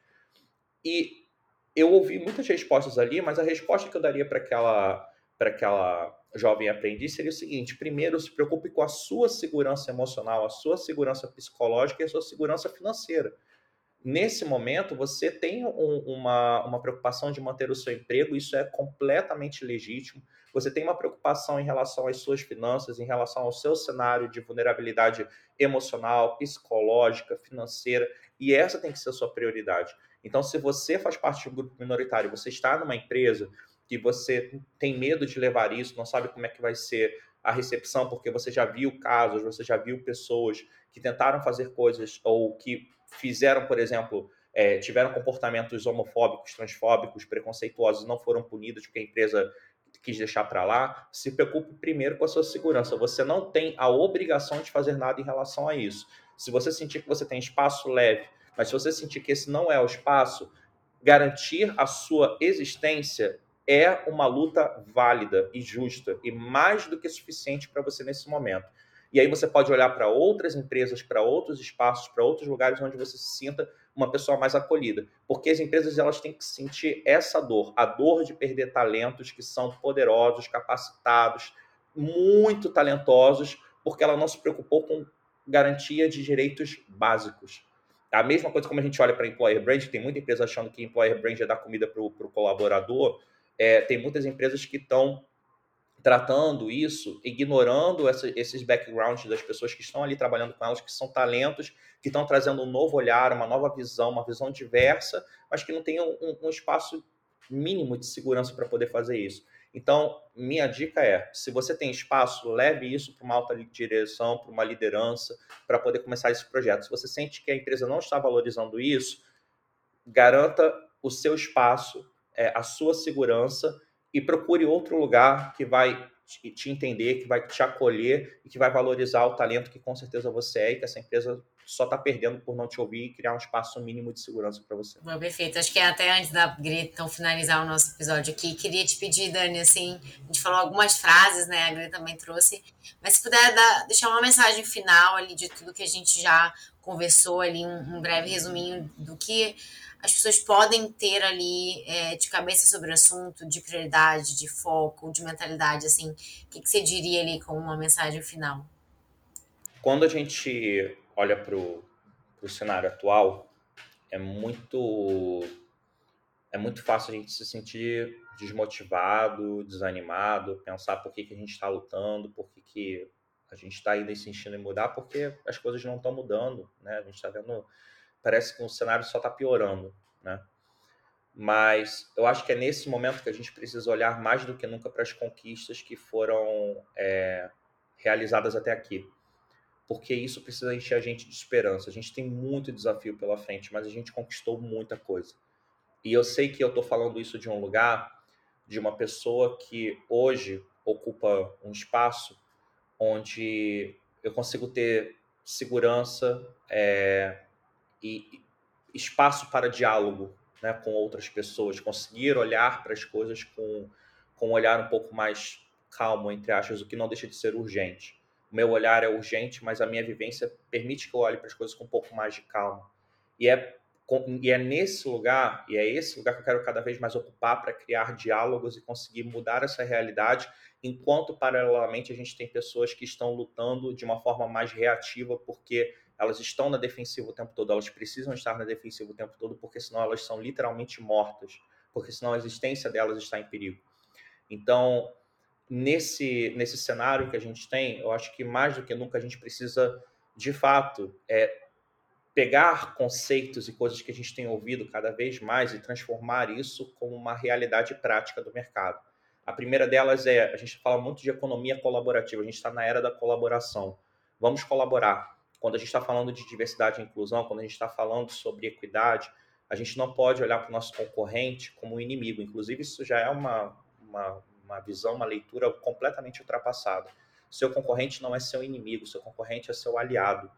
E eu ouvi muitas respostas ali, mas a resposta que eu daria para aquela para aquela jovem aprendiz seria o seguinte: primeiro, se preocupe com a sua segurança emocional, a sua segurança psicológica e a sua segurança financeira. Nesse momento, você tem um, uma, uma preocupação de manter o seu emprego, isso é completamente legítimo. Você tem uma preocupação em relação às suas finanças, em relação ao seu cenário de vulnerabilidade emocional, psicológica, financeira, e essa tem que ser a sua prioridade. Então, se você faz parte de um grupo minoritário, você está numa empresa, que você tem medo de levar isso, não sabe como é que vai ser a recepção, porque você já viu casos, você já viu pessoas que tentaram fazer coisas ou que fizeram, por exemplo, é, tiveram comportamentos homofóbicos, transfóbicos, preconceituosos, não foram punidos porque a empresa quis deixar para lá, se preocupe primeiro com a sua segurança. Você não tem a obrigação de fazer nada em relação a isso. Se você sentir que você tem espaço leve, mas se você sentir que esse não é o espaço, garantir a sua existência é uma luta válida e justa e mais do que suficiente para você nesse momento. E aí você pode olhar para outras empresas, para outros espaços, para outros lugares onde você se sinta uma pessoa mais acolhida, porque as empresas elas têm que sentir essa dor, a dor de perder talentos que são poderosos, capacitados, muito talentosos, porque ela não se preocupou com garantia de direitos básicos. A mesma coisa como a gente olha para employer brand, tem muita empresa achando que employer brand é dar comida para o colaborador, é, tem muitas empresas que estão tratando isso, ignorando essa, esses backgrounds das pessoas que estão ali trabalhando com elas, que são talentos, que estão trazendo um novo olhar, uma nova visão, uma visão diversa, mas que não tem um, um espaço mínimo de segurança para poder fazer isso. Então, minha dica é: se você tem espaço, leve isso para uma alta direção, para uma liderança, para poder começar esse projeto. Se você sente que a empresa não está valorizando isso, garanta o seu espaço é, a sua segurança e procure outro lugar que vai te entender, que vai te acolher e que vai valorizar o talento que com certeza você é e que essa empresa só está perdendo por não te ouvir e criar um espaço mínimo de segurança para você. Bom, perfeito. Acho que até antes da Greta então, finalizar o nosso episódio aqui, queria te pedir, Dani, assim, a gente falou algumas frases, né? A Greta também trouxe, mas se puder dar, deixar uma mensagem final ali de tudo que a gente já conversou ali, um, um breve resuminho do que as pessoas podem ter ali é, de cabeça sobre o assunto, de prioridade, de foco, de mentalidade, assim, o que, que você diria ali como uma mensagem final? Quando a gente olha para o cenário atual, é muito é muito fácil a gente se sentir desmotivado, desanimado, pensar por que, que a gente está lutando, por que, que a gente está ainda insistindo em mudar, porque as coisas não estão mudando, né? A gente está vendo parece que o cenário só está piorando, né? Mas eu acho que é nesse momento que a gente precisa olhar mais do que nunca para as conquistas que foram é, realizadas até aqui. Porque isso precisa encher a gente de esperança. A gente tem muito desafio pela frente, mas a gente conquistou muita coisa. E eu sei que eu estou falando isso de um lugar, de uma pessoa que hoje ocupa um espaço onde eu consigo ter segurança, é, e espaço para diálogo né, com outras pessoas, conseguir olhar para as coisas com, com um olhar um pouco mais calmo, entre aspas, o que não deixa de ser urgente. O meu olhar é urgente, mas a minha vivência permite que eu olhe para as coisas com um pouco mais de calma. E é, e é nesse lugar, e é esse lugar que eu quero cada vez mais ocupar para criar diálogos e conseguir mudar essa realidade, enquanto paralelamente a gente tem pessoas que estão lutando de uma forma mais reativa, porque elas estão na defensiva o tempo todo, elas precisam estar na defensiva o tempo todo, porque senão elas são literalmente mortas, porque senão a existência delas está em perigo. Então, nesse, nesse cenário que a gente tem, eu acho que mais do que nunca a gente precisa, de fato, é, pegar conceitos e coisas que a gente tem ouvido cada vez mais e transformar isso como uma realidade prática do mercado. A primeira delas é, a gente fala muito de economia colaborativa, a gente está na era da colaboração. Vamos colaborar. Quando a gente está falando de diversidade e inclusão, quando a gente está falando sobre equidade, a gente não pode olhar para o nosso concorrente como um inimigo. Inclusive, isso já é uma, uma, uma visão, uma leitura completamente ultrapassada. Seu concorrente não é seu inimigo, seu concorrente é seu aliado.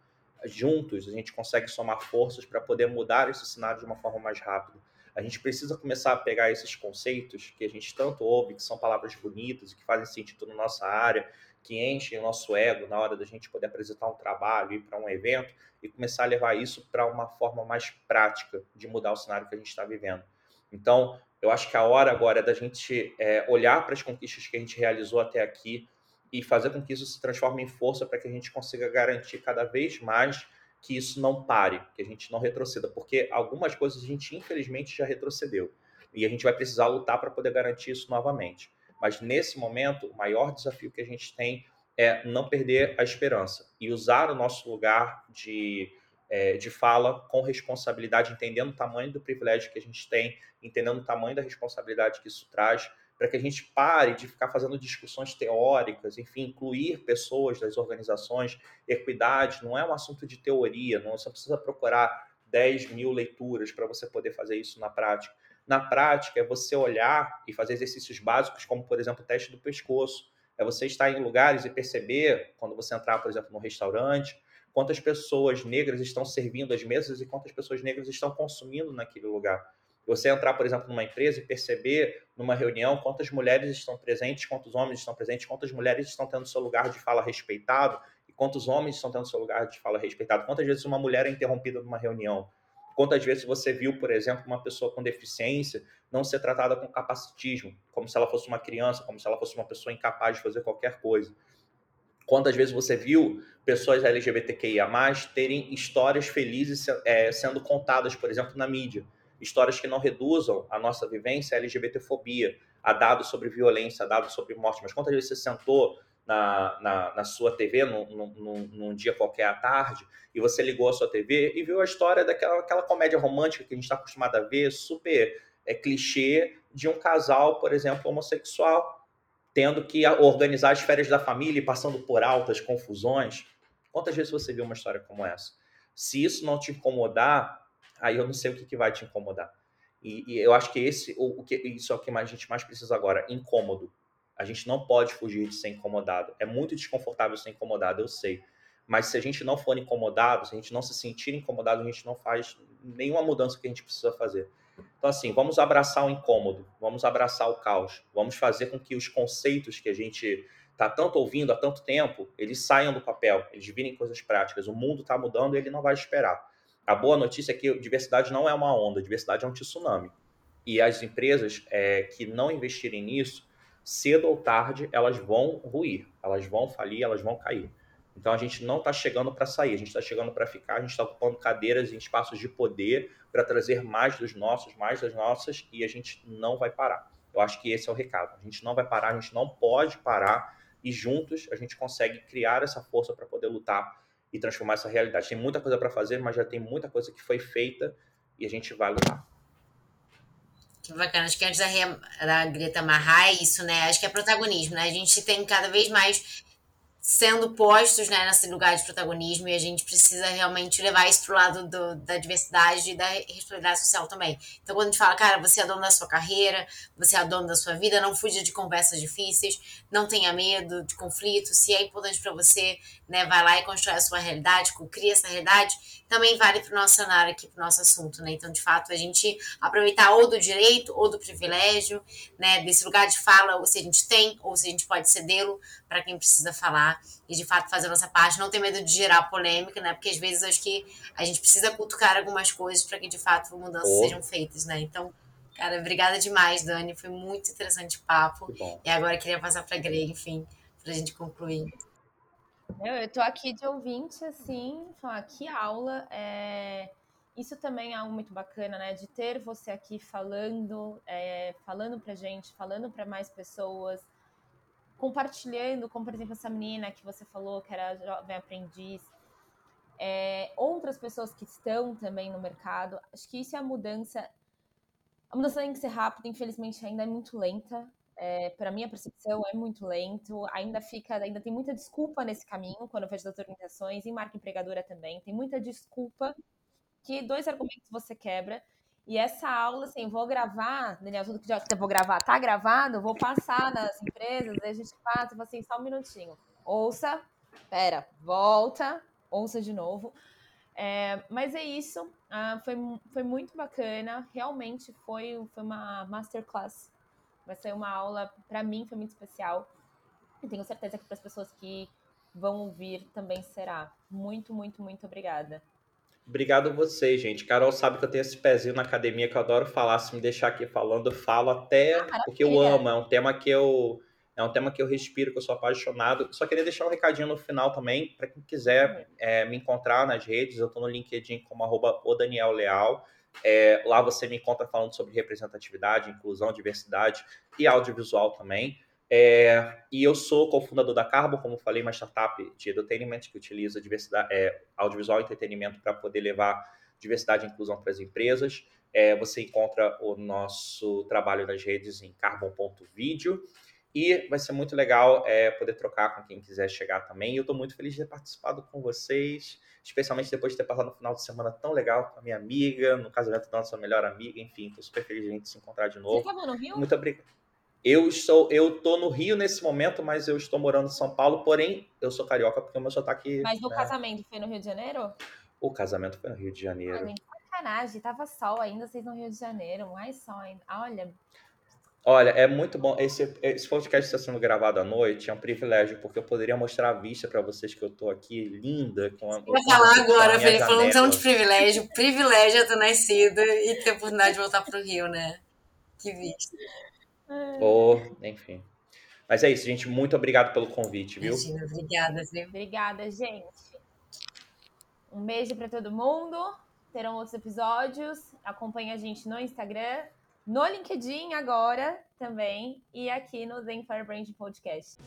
Juntos, a gente consegue somar forças para poder mudar esse cenário de uma forma mais rápida. A gente precisa começar a pegar esses conceitos que a gente tanto ouve, que são palavras bonitas e que fazem sentido na nossa área, que enchem o nosso ego na hora da gente poder apresentar um trabalho, ir para um evento e começar a levar isso para uma forma mais prática de mudar o cenário que a gente está vivendo. Então, eu acho que a hora agora é da gente é, olhar para as conquistas que a gente realizou até aqui e fazer com que isso se transforme em força para que a gente consiga garantir cada vez mais que isso não pare, que a gente não retroceda, porque algumas coisas a gente infelizmente já retrocedeu e a gente vai precisar lutar para poder garantir isso novamente. Mas nesse momento, o maior desafio que a gente tem é não perder a esperança e usar o nosso lugar de é, de fala com responsabilidade, entendendo o tamanho do privilégio que a gente tem, entendendo o tamanho da responsabilidade que isso traz, para que a gente pare de ficar fazendo discussões teóricas, enfim, incluir pessoas das organizações. Equidade não é um assunto de teoria, não você precisa procurar 10 mil leituras para você poder fazer isso na prática. Na prática, é você olhar e fazer exercícios básicos, como, por exemplo, o teste do pescoço. É você estar em lugares e perceber, quando você entrar, por exemplo, no restaurante, quantas pessoas negras estão servindo as mesas e quantas pessoas negras estão consumindo naquele lugar. Você entrar, por exemplo, numa empresa e perceber numa reunião quantas mulheres estão presentes, quantos homens estão presentes, quantas mulheres estão tendo seu lugar de fala respeitado e quantos homens estão tendo seu lugar de fala respeitado. Quantas vezes uma mulher é interrompida numa reunião? Quantas vezes você viu, por exemplo, uma pessoa com deficiência não ser tratada com capacitismo, como se ela fosse uma criança, como se ela fosse uma pessoa incapaz de fazer qualquer coisa? Quantas vezes você viu pessoas LGBTQIA+, terem histórias felizes é, sendo contadas, por exemplo, na mídia? Histórias que não reduzam a nossa vivência à LGBTfobia, a dados sobre violência, a dados sobre morte. Mas quantas vezes você sentou na, na, na sua TV num, num, num, dia qualquer à tarde e você ligou a sua TV e viu a história daquela aquela comédia romântica que a gente está acostumado a ver, super é, clichê, de um casal, por exemplo, homossexual tendo que organizar as férias da família e passando por altas confusões. Quantas vezes você viu uma história como essa? Se isso não te incomodar, aí eu não sei o que, que vai te incomodar. E, e eu acho que esse, o, o, que isso é o que a gente mais precisa agora, incômodo. A gente não pode fugir de ser incomodado. É muito desconfortável ser incomodado, eu sei. Mas se a gente não for incomodado, se a gente não se sentir incomodado, a gente não faz nenhuma mudança que a gente precisa fazer. Então, assim, vamos abraçar o incômodo, vamos abraçar o caos, vamos fazer com que os conceitos que a gente está tanto ouvindo há tanto tempo, eles saiam do papel, eles virem coisas práticas. O mundo está mudando e ele não vai esperar. A boa notícia é que diversidade não é uma onda, diversidade é um tsunami. E as empresas é, que não investirem nisso, cedo ou tarde, elas vão ruir, elas vão falir, elas vão cair. Então a gente não está chegando para sair, a gente está chegando para ficar, a gente está ocupando cadeiras em espaços de poder para trazer mais dos nossos, mais das nossas, e a gente não vai parar. Eu acho que esse é o recado. A gente não vai parar, a gente não pode parar, e juntos a gente consegue criar essa força para poder lutar e transformar essa realidade. Tem muita coisa para fazer, mas já tem muita coisa que foi feita e a gente vai lutar. Que bacana. Acho que antes da, da Greta amarrar é isso, né? Acho que é protagonismo, né? A gente tem cada vez mais sendo postos né, nesse lugar de protagonismo e a gente precisa realmente levar isso para o lado do, da diversidade e da responsabilidade social também. Então, quando a gente fala, cara, você é dono da sua carreira, você é dono da sua vida, não fuja de conversas difíceis, não tenha medo de conflito, se é importante para você, né, vai lá e constrói a sua realidade, cria essa realidade, também vale para o nosso cenário aqui, para o nosso assunto, né? Então, de fato, a gente aproveitar ou do direito ou do privilégio, né, desse lugar de fala, ou se a gente tem, ou se a gente pode cedê-lo para quem precisa falar e de fato fazer a nossa parte, não ter medo de gerar polêmica, né? Porque às vezes acho que a gente precisa cutucar algumas coisas para que de fato mudanças oh. sejam feitas, né? Então, cara, obrigada demais, Dani, foi muito interessante o papo. E agora eu queria passar para a Greg, enfim, para a gente concluir. Eu, tô aqui de ouvinte, assim, falar que aula. É... Isso também é algo muito bacana, né? De ter você aqui falando, é, falando pra gente, falando para mais pessoas, compartilhando, como por exemplo essa menina que você falou que era jovem aprendiz, é, outras pessoas que estão também no mercado. Acho que isso é a mudança. A mudança tem que ser rápida, infelizmente ainda é muito lenta. É, para minha percepção é muito lento, ainda fica, ainda tem muita desculpa nesse caminho quando eu vejo as orientações, em marca empregadora também, tem muita desculpa que dois argumentos você quebra. E essa aula, assim, vou gravar, Daniel, tudo que já vou gravar, tá gravado, vou passar nas empresas, aí a gente passa, assim, só um minutinho. Ouça, pera, volta, ouça de novo. É, mas é isso, ah, foi, foi muito bacana, realmente foi, foi uma masterclass Vai ser uma aula, para mim, foi muito especial. E tenho certeza que para as pessoas que vão ouvir também será. Muito, muito, muito obrigada. Obrigado a vocês, gente. Carol sabe que eu tenho esse pezinho na academia que eu adoro falar. Se me deixar aqui falando, eu falo até ah, porque eu amo. É um tema que eu é um tema que eu respiro, que eu sou apaixonado. Só queria deixar um recadinho no final também, para quem quiser é, me encontrar nas redes. Eu estou no LinkedIn como arroba o Daniel Leal. É, lá você me encontra falando sobre representatividade, inclusão, diversidade e audiovisual também. É, e eu sou cofundador da Carbo, como falei, uma startup de entertainment que utiliza diversidade, é, audiovisual e entretenimento para poder levar diversidade e inclusão para as empresas. É, você encontra o nosso trabalho nas redes em carbon.video. E vai ser muito legal é, poder trocar com quem quiser chegar também. Eu estou muito feliz de ter participado com vocês especialmente depois de ter passado um final de semana tão legal com a minha amiga, no casamento da nossa melhor amiga, enfim, estou super feliz de a gente se encontrar de novo. Você estava no Rio? Muito obrigado. Eu estou, eu tô no Rio nesse momento, mas eu estou morando em São Paulo, porém eu sou carioca porque o meu sotaque. Mas o né? casamento foi no Rio de Janeiro? O casamento foi no Rio de Janeiro. Ai, sacanagem, tava sol ainda, vocês no Rio de Janeiro, mais sol ainda. Olha, Olha, é muito bom. Esse, esse podcast está sendo gravado à noite, é um privilégio, porque eu poderia mostrar a vista para vocês que eu estou aqui linda. Com a, Vou falar agora, Felipe, falando tão de privilégio. Privilégio é ter nascido e ter a oportunidade de voltar para o Rio, né? Que vista. Oh, enfim. Mas é isso, gente. Muito obrigado pelo convite, viu? Imagina, obrigada, viu? Obrigada, gente. Um beijo para todo mundo. Terão outros episódios. Acompanhe a gente no Instagram no LinkedIn agora também e aqui no Zen Firebrand Podcast.